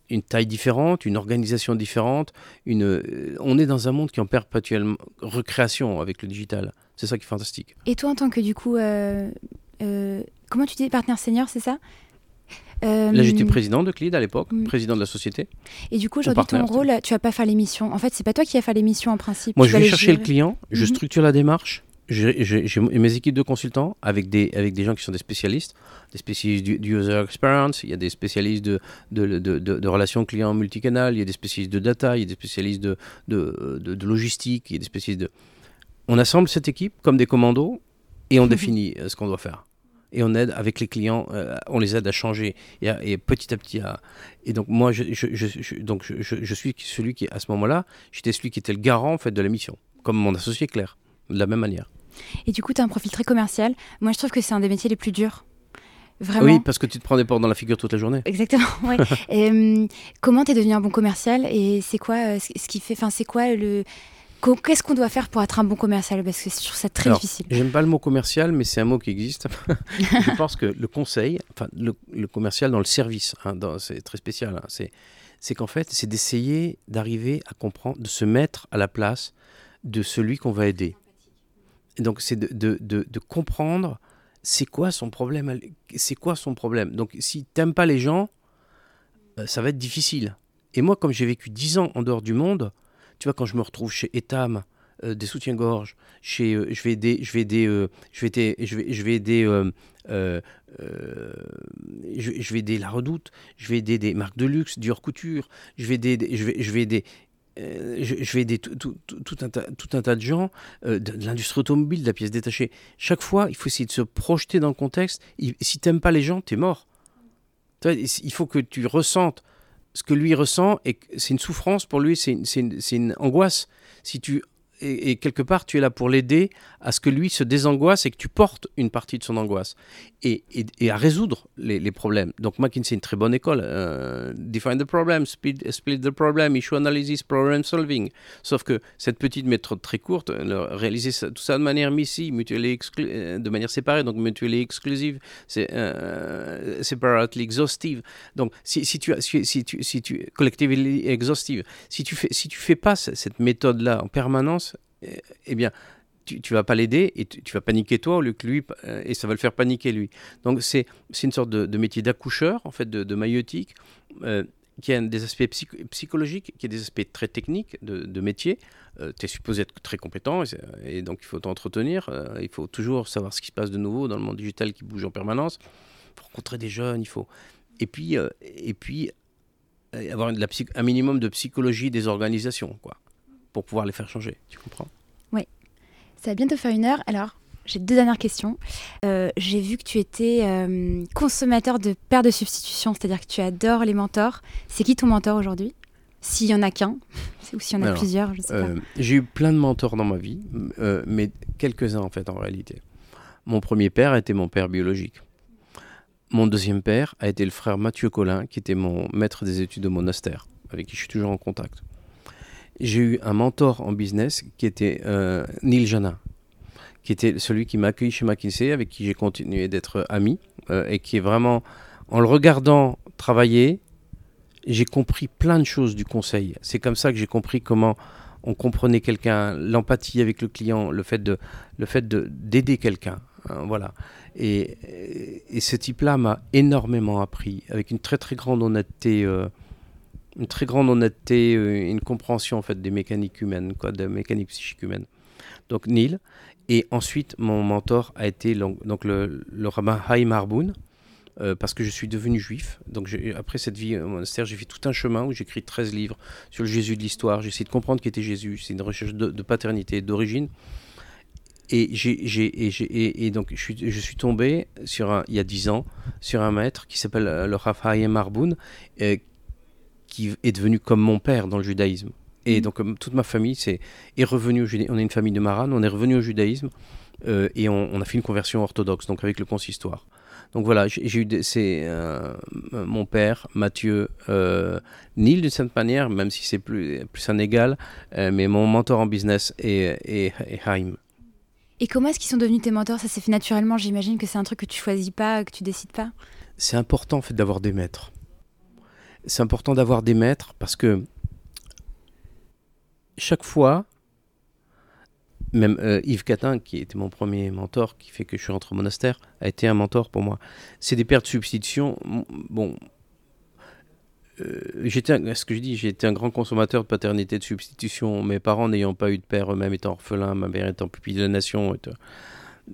une taille différente, une organisation différente. Une, euh, on est dans un monde qui est en perpétuelle recréation avec le digital. C'est ça qui est fantastique. Et toi, en tant que du coup, euh, euh, comment tu dis partenaire senior, c'est ça? Euh, Là, j'étais président de CLID à l'époque, Mm. président de la société. Et du coup, aujourd'hui, ton rôle, tu vas pas faire l'émission. En fait, c'est pas toi qui vas faire l'émission en principe. Moi, Tu je vais chercher le client, je Mhm. structure la démarche. J'ai mes équipes de consultants avec des, avec des gens qui sont des spécialistes, des spécialistes du, du user experience, il y a des spécialistes de, de, de, de- relations clients multicanal, il y a des spécialistes de data, il y a des spécialistes de, de, logistique, il y a des spécialistes de... On assemble cette équipe comme des commandos et on *laughs* définit euh, ce qu'on doit faire. Et on aide avec les clients, euh, on les aide à changer et, à- et petit à petit à... Et donc moi, je, je, je- je- donc je suis celui qui, à ce moment-là, j'étais celui qui était le garant en fait, de la mission, comme mon associé Claire, de la même manière. Et du coup, tu as un profil très commercial. Moi, je trouve que c'est un des métiers les plus durs. Vraiment. Oui, parce que tu te prends des portes dans la figure toute la journée. Exactement. *laughs* Ouais. *laughs* Et, hum, comment t'es devenu un bon commercial et c'est quoi euh, ce qui fait, enfin c'est quoi le, qu'est-ce qu'on doit faire pour être un bon commercial? Parce que je trouve ça très Alors, difficile. J'aime pas le mot commercial, mais c'est un mot qui existe. *laughs* je pense que le conseil, enfin le, le commercial dans le service, hein, c'est très spécial. hein, c'est c'est qu'en fait, c'est d'essayer d'arriver à comprendre, de se mettre à la place de celui qu'on va aider. Donc, c'est de, de- de- de comprendre c'est quoi son problème C'est quoi son problème Donc, si t'aimes pas les gens, euh, ça va être difficile. Et moi, comme j'ai vécu 10 ans en dehors du monde, tu vois, quand je me retrouve chez Etam, euh, des soutiens-gorge, chez, euh, je vais aider, je vais aider, je vais aider, je vais, je vais aider, je, vais aider la Redoute, je vais aider des marques de luxe, Dior Couture, je vais aider, je vais, je vais aider je, vais aider tout, un tas, de gens de, de l'industrie automobile, de la pièce détachée. Chaque fois, il faut essayer de se projeter dans le contexte. si tu n'aimes pas les gens, tu es mort. Il faut que tu ressentes ce que lui ressent et c'est une souffrance pour lui, c'est une, une, angoisse. Si tu et, quelque part, tu es là pour l'aider à ce que lui se désangoisse et que tu portes une partie de son angoisse et, à résoudre les, problèmes. Donc McKinsey une très bonne école. Euh, define the problem, split, the problem, issue analysis, problem solving. Sauf que cette petite méthode très courte, réaliser tout ça de manière missie, mutuellement euh, de manière séparée, donc mutuellement exclusive, c'est euh, exhaustive. Donc si, tu si, si tu collectively exhaustive, si tu fais, si tu fais pas cette méthode là en permanence, eh, eh bien tu, tu vas pas l'aider et tu, vas paniquer toi au lieu que lui, euh, et ça va le faire paniquer lui. Donc c'est une sorte de, métier d'accoucheur, en fait, de, de maïotique, euh, qui a des aspects psychologiques, qui a des aspects très techniques de, métier. Euh, tu es supposé être très compétent et, donc il faut t'entretenir. il faut toujours savoir ce qui se passe de nouveau dans le monde digital qui bouge en permanence. Faut rencontrer des jeunes, il faut. Et puis, et puis avoir un minimum de psychologie des organisations, quoi, pour pouvoir les faire changer. Tu comprends? Ça va bientôt faire une heure. Alors, j'ai deux dernières questions. Euh, j'ai vu que tu étais euh, consommateur de paires de substitution, c'est-à-dire que tu adores les mentors. C'est qui ton mentor aujourd'hui? S'il y en a qu'un, *laughs* ou s'il y en a plusieurs, je sais pas. Euh, j'ai eu plein de mentors dans ma vie, mais quelques-uns en fait en réalité. Mon premier père a été mon père biologique. Mon deuxième père a été le frère Mathieu Collin, qui était mon maître des études au monastère, avec qui je suis toujours en contact j'ai eu un mentor en business qui était euh, Neil Jana, qui était celui qui m'a accueilli chez McKinsey, avec qui j'ai continué d'être ami, euh, et qui est vraiment, en le regardant travailler, j'ai compris plein de choses du conseil. C'est comme ça que j'ai compris comment on comprenait quelqu'un, l'empathie avec le client, le fait de, le fait d'aider quelqu'un. Hein, voilà. Et, et ce type-là m'a énormément appris, avec une très très grande honnêteté. Euh, une très grande honnêteté, euh, une compréhension en fait des mécaniques humaines, quoi, des mécaniques psychiques humaines. Donc Neil. Et ensuite, mon mentor a été donc le, le rabbin Haïm Harboun, euh, parce que je suis devenu juif. Donc après cette vie au monastère, j'ai fait tout un chemin où j'ai écrit 13 livres sur le Jésus de l'histoire. J'ai essayé de comprendre qui était Jésus. C'est une recherche de, paternité, d'origine. Et, j'ai, et, donc je suis, je suis tombé sur un, il y a 10 ans sur un maître qui s'appelle euh, le Rav Haïm qui est devenu comme mon père dans le judaïsme. Et mm. donc toute ma famille est, est revenue au judaïsme. On est une famille de Maran, on est revenu au judaïsme euh, et on, a fait une conversion orthodoxe, donc avec le consistoire. Donc voilà, j'ai eu c'est euh, mon père, Mathieu, euh, Neil d'une certaine manière, même si c'est plus, plus un égal, euh, mais mon mentor en business est, est, Haïm. Et comment est-ce qu'ils sont devenus tes mentors? Ça s'est fait naturellement, j'imagine que c'est un truc que tu choisis pas, que tu décides pas? C'est important en fait d'avoir des maîtres c'est important d'avoir des maîtres parce que chaque fois, même euh, Yves Catin, qui était mon premier mentor, qui fait que je suis rentré au monastère, a été un mentor pour moi. C'est des pères de substitution. Bon, euh, j'étais, ce que je dis, été un grand consommateur de paternité de substitution. Mes parents n'ayant pas eu de père, eux-mêmes étant orphelins, ma mère étant pupille de la nation.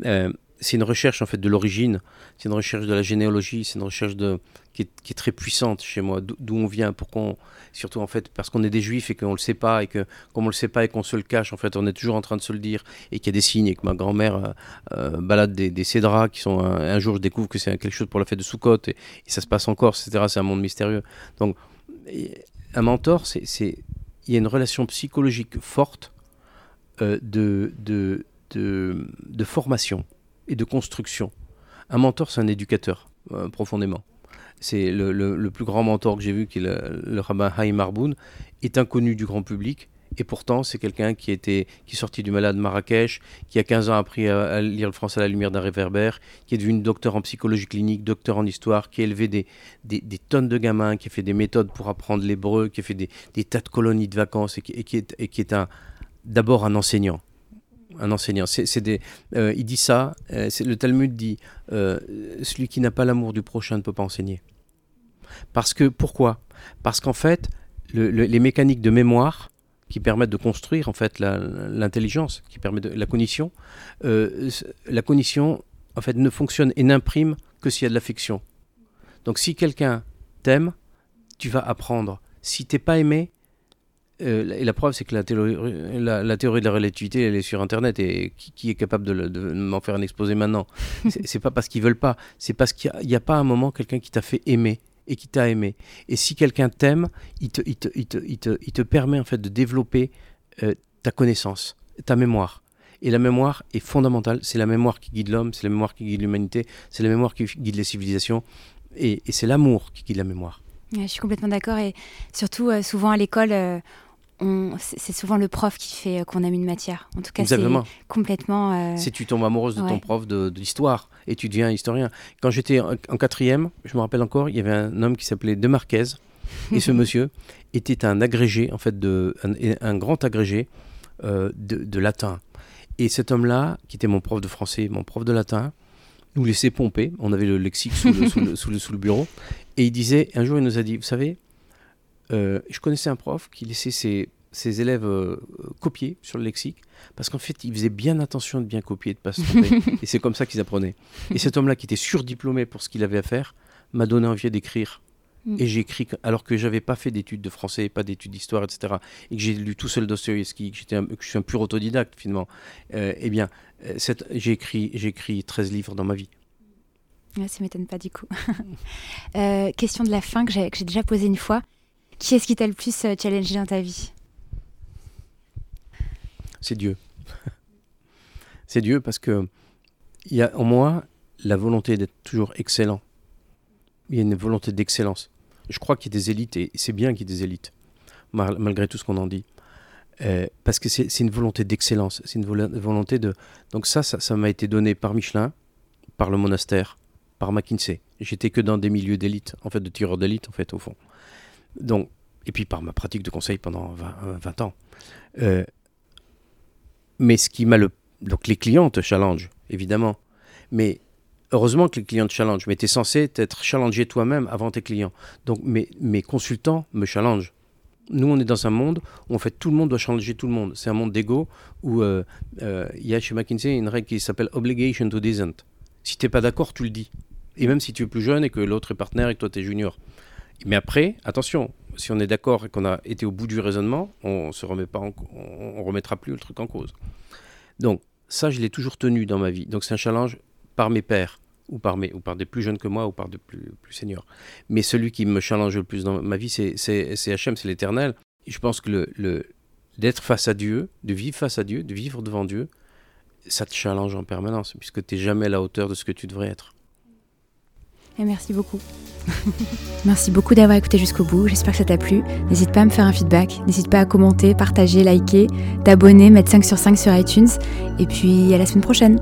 Euh, c'est une recherche en fait de l'origine, c'est une recherche de la généalogie, c'est une recherche de, qui, est, très puissante chez moi, d'où on vient, pourquoi surtout en fait parce qu'on est des juifs et qu'on le sait pas et que comme on le sait pas et qu'on se le cache, en fait on est toujours en train de se le dire et qu'il y a des signes et que ma grand-mère euh, euh, balade des, des cédras qui sont un, jour je découvre que c'est quelque chose pour la fête de Soukhot et, ça se passe encore, etc. C'est un monde mystérieux. Donc un mentor, c'est il y a une relation psychologique forte euh, de, de, de formation et de construction. Un mentor, c'est un éducateur, euh, profondément. C'est le, plus grand mentor que j'ai vu, qui est le, rabbin Haïm Arboun, est inconnu du grand public. Et pourtant, c'est quelqu'un qui, était, qui est sorti du malade de Marrakech, qui a 15 ans appris à, lire le français à la lumière d'un réverbère, qui est devenu docteur en psychologie clinique, docteur en histoire, qui a élevé des, tonnes de gamins, qui a fait des méthodes pour apprendre l'hébreu, qui a fait des, tas de colonies de vacances et qui, est, qui est un, d'abord un enseignant un enseignant. C'est, des, euh, il dit ça, euh, le Talmud dit euh, celui qui n'a pas l'amour du prochain ne peut pas enseigner. Parce que, pourquoi? Parce qu'en fait, les mécaniques de mémoire qui permettent de construire en fait l'intelligence, qui permet de, la cognition, la cognition en fait ne fonctionne et n'imprime que s'il y a de l'affection. Donc si quelqu'un t'aime, tu vas apprendre. Si t'es pas aimé, euh, et la preuve, c'est que la théorie, la, théorie, de la relativité, elle est sur Internet et qui, est capable de, m'en faire un exposé maintenant? *laughs* C'est pas parce qu'ils veulent pas, c'est parce qu'il n'y a, pas un moment quelqu'un qui t'a fait aimer et qui t'a aimé. Et si quelqu'un t'aime, il te, il, te, il, te, il, te, permet en fait de développer euh, ta connaissance, ta mémoire. Et la mémoire est fondamentale. C'est la mémoire qui guide l'homme, c'est la mémoire qui guide l'humanité, c'est la mémoire qui guide les civilisations. Et, c'est l'amour qui guide la mémoire. je suis complètement d'accord. Et surtout, euh, souvent à l'école, c'est souvent le prof qui fait euh, qu'on aime une matière. En tout cas, c'est complètement. Euh, si tu tombes amoureuse de ton prof d'histoire et tu deviens historien. Quand j'étais en, quatrième, je me rappelle encore, il y avait un homme qui s'appelait De Marquez. et ce *laughs* monsieur était un agrégé, en fait, de, un, grand agrégé euh, de, latin. Et cet homme-là, qui était mon prof de français, mon prof de latin, nous laissait pomper. On avait le lexique sous le, sous le, sous le bureau. Et il disait, un jour, il nous a dit, vous savez, euh, je connaissais un prof qui laissait ses, ses élèves euh, copier sur le lexique parce qu'en fait, il faisait bien attention de bien copier, de ne pas se tromper. *laughs* et c'est comme ça qu'ils apprenaient. Et cet homme-là, qui était surdiplômé pour ce qu'il avait à faire, m'a donné envie d'écrire. Mm. Et j'ai écrit alors que j'avais pas fait d'études de français, pas d'études d'histoire, etc. Et que j'ai lu tout seul Dostoevsky, que, je suis un pur autodidacte finalement. Euh, eh bien, j'ai écrit, écrit 13 livres dans ma vie. Ça ça m'étonne pas du coup. *laughs* question de la fin que j'ai déjà posée une fois. Qui est-ce qui t'a le plus euh, challengé dans ta vie? C'est Dieu. *laughs* c'est Dieu parce que il y a en moi la volonté d'être toujours excellent. Il y a une volonté d'excellence. Je crois qu'il y a des élites et c'est bien qu'il y ait des élites, malgré tout ce qu'on en dit. Euh, parce que c'est une volonté d'excellence, c'est une volonté de... Donc ça, ça m'a été donné par Michelin, par le monastère, par McKinsey. J'étais que dans des milieux d'élite, en fait, de tireurs d'élite, en fait, au fond. Donc, et puis par ma pratique de conseil pendant 20, ans. Euh, mais ce qui m'a le. Donc les clients te challenge, évidemment. Mais heureusement que les clients te challenge. Mais tu es censé être challengé toi-même avant tes clients. Donc mes, mes consultants me challengent. Nous, on est dans un monde où en fait tout le monde doit challenger tout le monde. C'est un monde d'ego où euh, euh, il y a chez McKinsey une règle qui s'appelle obligation to dissent. Si tu n'es pas d'accord, tu le dis. Et même si tu es plus jeune et que l'autre est partenaire et que toi tu es junior. Mais après, attention, si on est d'accord et qu'on a été au bout du raisonnement, on se remet pas, on, remettra plus le truc en cause. Donc ça, je l'ai toujours tenu dans ma vie. Donc c'est un challenge par mes pères ou par mes, ou par des plus jeunes que moi ou par des plus, plus seniors. Mais celui qui me challenge le plus dans ma vie, c'est Hachem, c'est l'Éternel. Je pense que le, le d'être face à Dieu, de vivre face à Dieu, de vivre devant Dieu, ça te challenge en permanence, puisque tu n'es jamais à la hauteur de ce que tu devrais être. Et merci beaucoup. *laughs* Merci beaucoup d'avoir écouté jusqu'au bout, j'espère que ça t'a plu. N'hésite pas à me faire un feedback, n'hésite pas à commenter, partager, liker, t'abonner, mettre 5 sur 5 sur iTunes. Et puis à la semaine prochaine.